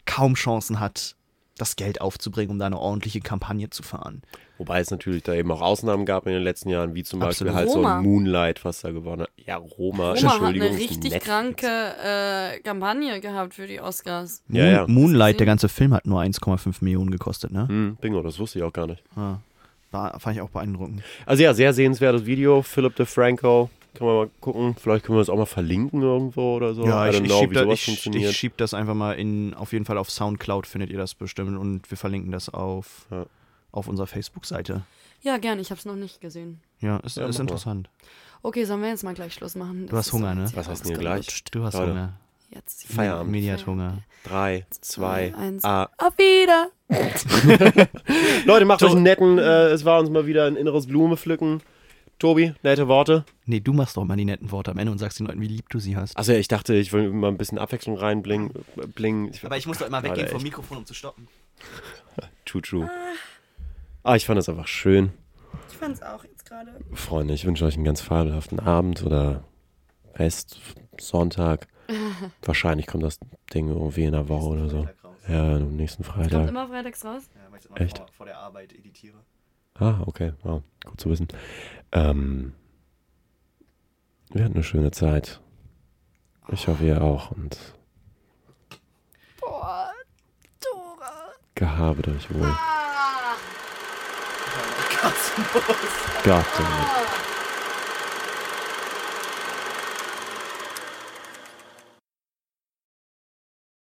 kaum Chancen hat, das Geld aufzubringen, um da eine ordentliche Kampagne zu fahren. Wobei es natürlich da eben auch Ausnahmen gab in den letzten Jahren, wie zum Beispiel Absolut. halt so Roma. ein Moonlight, was da gewonnen hat. Ja, Roma, Roma hat Entschuldigung. eine ist richtig Netflix. kranke äh, Kampagne gehabt für die Oscars. Ja, Moon, ja. Moonlight, der ganze Film hat nur 1,5 Millionen gekostet, ne? Hm, bingo, das wusste ich auch gar nicht. Ah, war, fand ich auch beeindruckend. Also ja, sehr sehenswertes Video. Philip DeFranco. Kann man mal gucken. Vielleicht können wir das auch mal verlinken irgendwo oder so. Ja, I ich, ich know, schieb da, ich, ich schieb das einfach mal in, auf jeden Fall auf Soundcloud findet ihr das bestimmt und wir verlinken das auf, Ja. auf unserer Facebook-Seite. Ja, gern, ich hab's noch nicht gesehen. Ja, ist, Ja, ist mach mal. interessant. Okay, sollen wir jetzt mal gleich Schluss machen? Du hast Hunger, ne? Was heißt denn hier gleich? Du hast Leute. Hunger. Jetzt. Feierabend. Medi hat Hunger. Drei, zwei, Eins. ah. Auf wieder. Leute, macht euch einen netten. Äh, es war uns mal wieder ein inneres Blume pflücken. Tobi, nette Worte. Nee, du machst doch mal die netten Worte am Ende und sagst den Leuten, wie lieb du sie hast. Achso, ja, ich dachte, ich will mal ein bisschen Abwechslung reinbringen. Bling. Aber ich muss doch immer Alter, weggehen vom echt. Mikrofon, um zu stoppen. True, true. Ah, ich fand es einfach schön. Ich fand's auch jetzt gerade. Freunde, ich wünsche euch einen ganz fabelhaften Abend oder Fest, Sonntag. Wahrscheinlich kommt das Ding irgendwie in einer Woche oder so. Ja, am nächsten Kommt Freitag. immer freitags raus? Ja, weil ich immer Echt? Vor, vor der Arbeit editiere. Ah, okay. Wow, gut zu wissen. Ähm, wir hatten eine schöne Zeit. Ich hoffe, ihr auch. Und Boah, Dora. gehabet euch wohl. Ah. Gott, damit.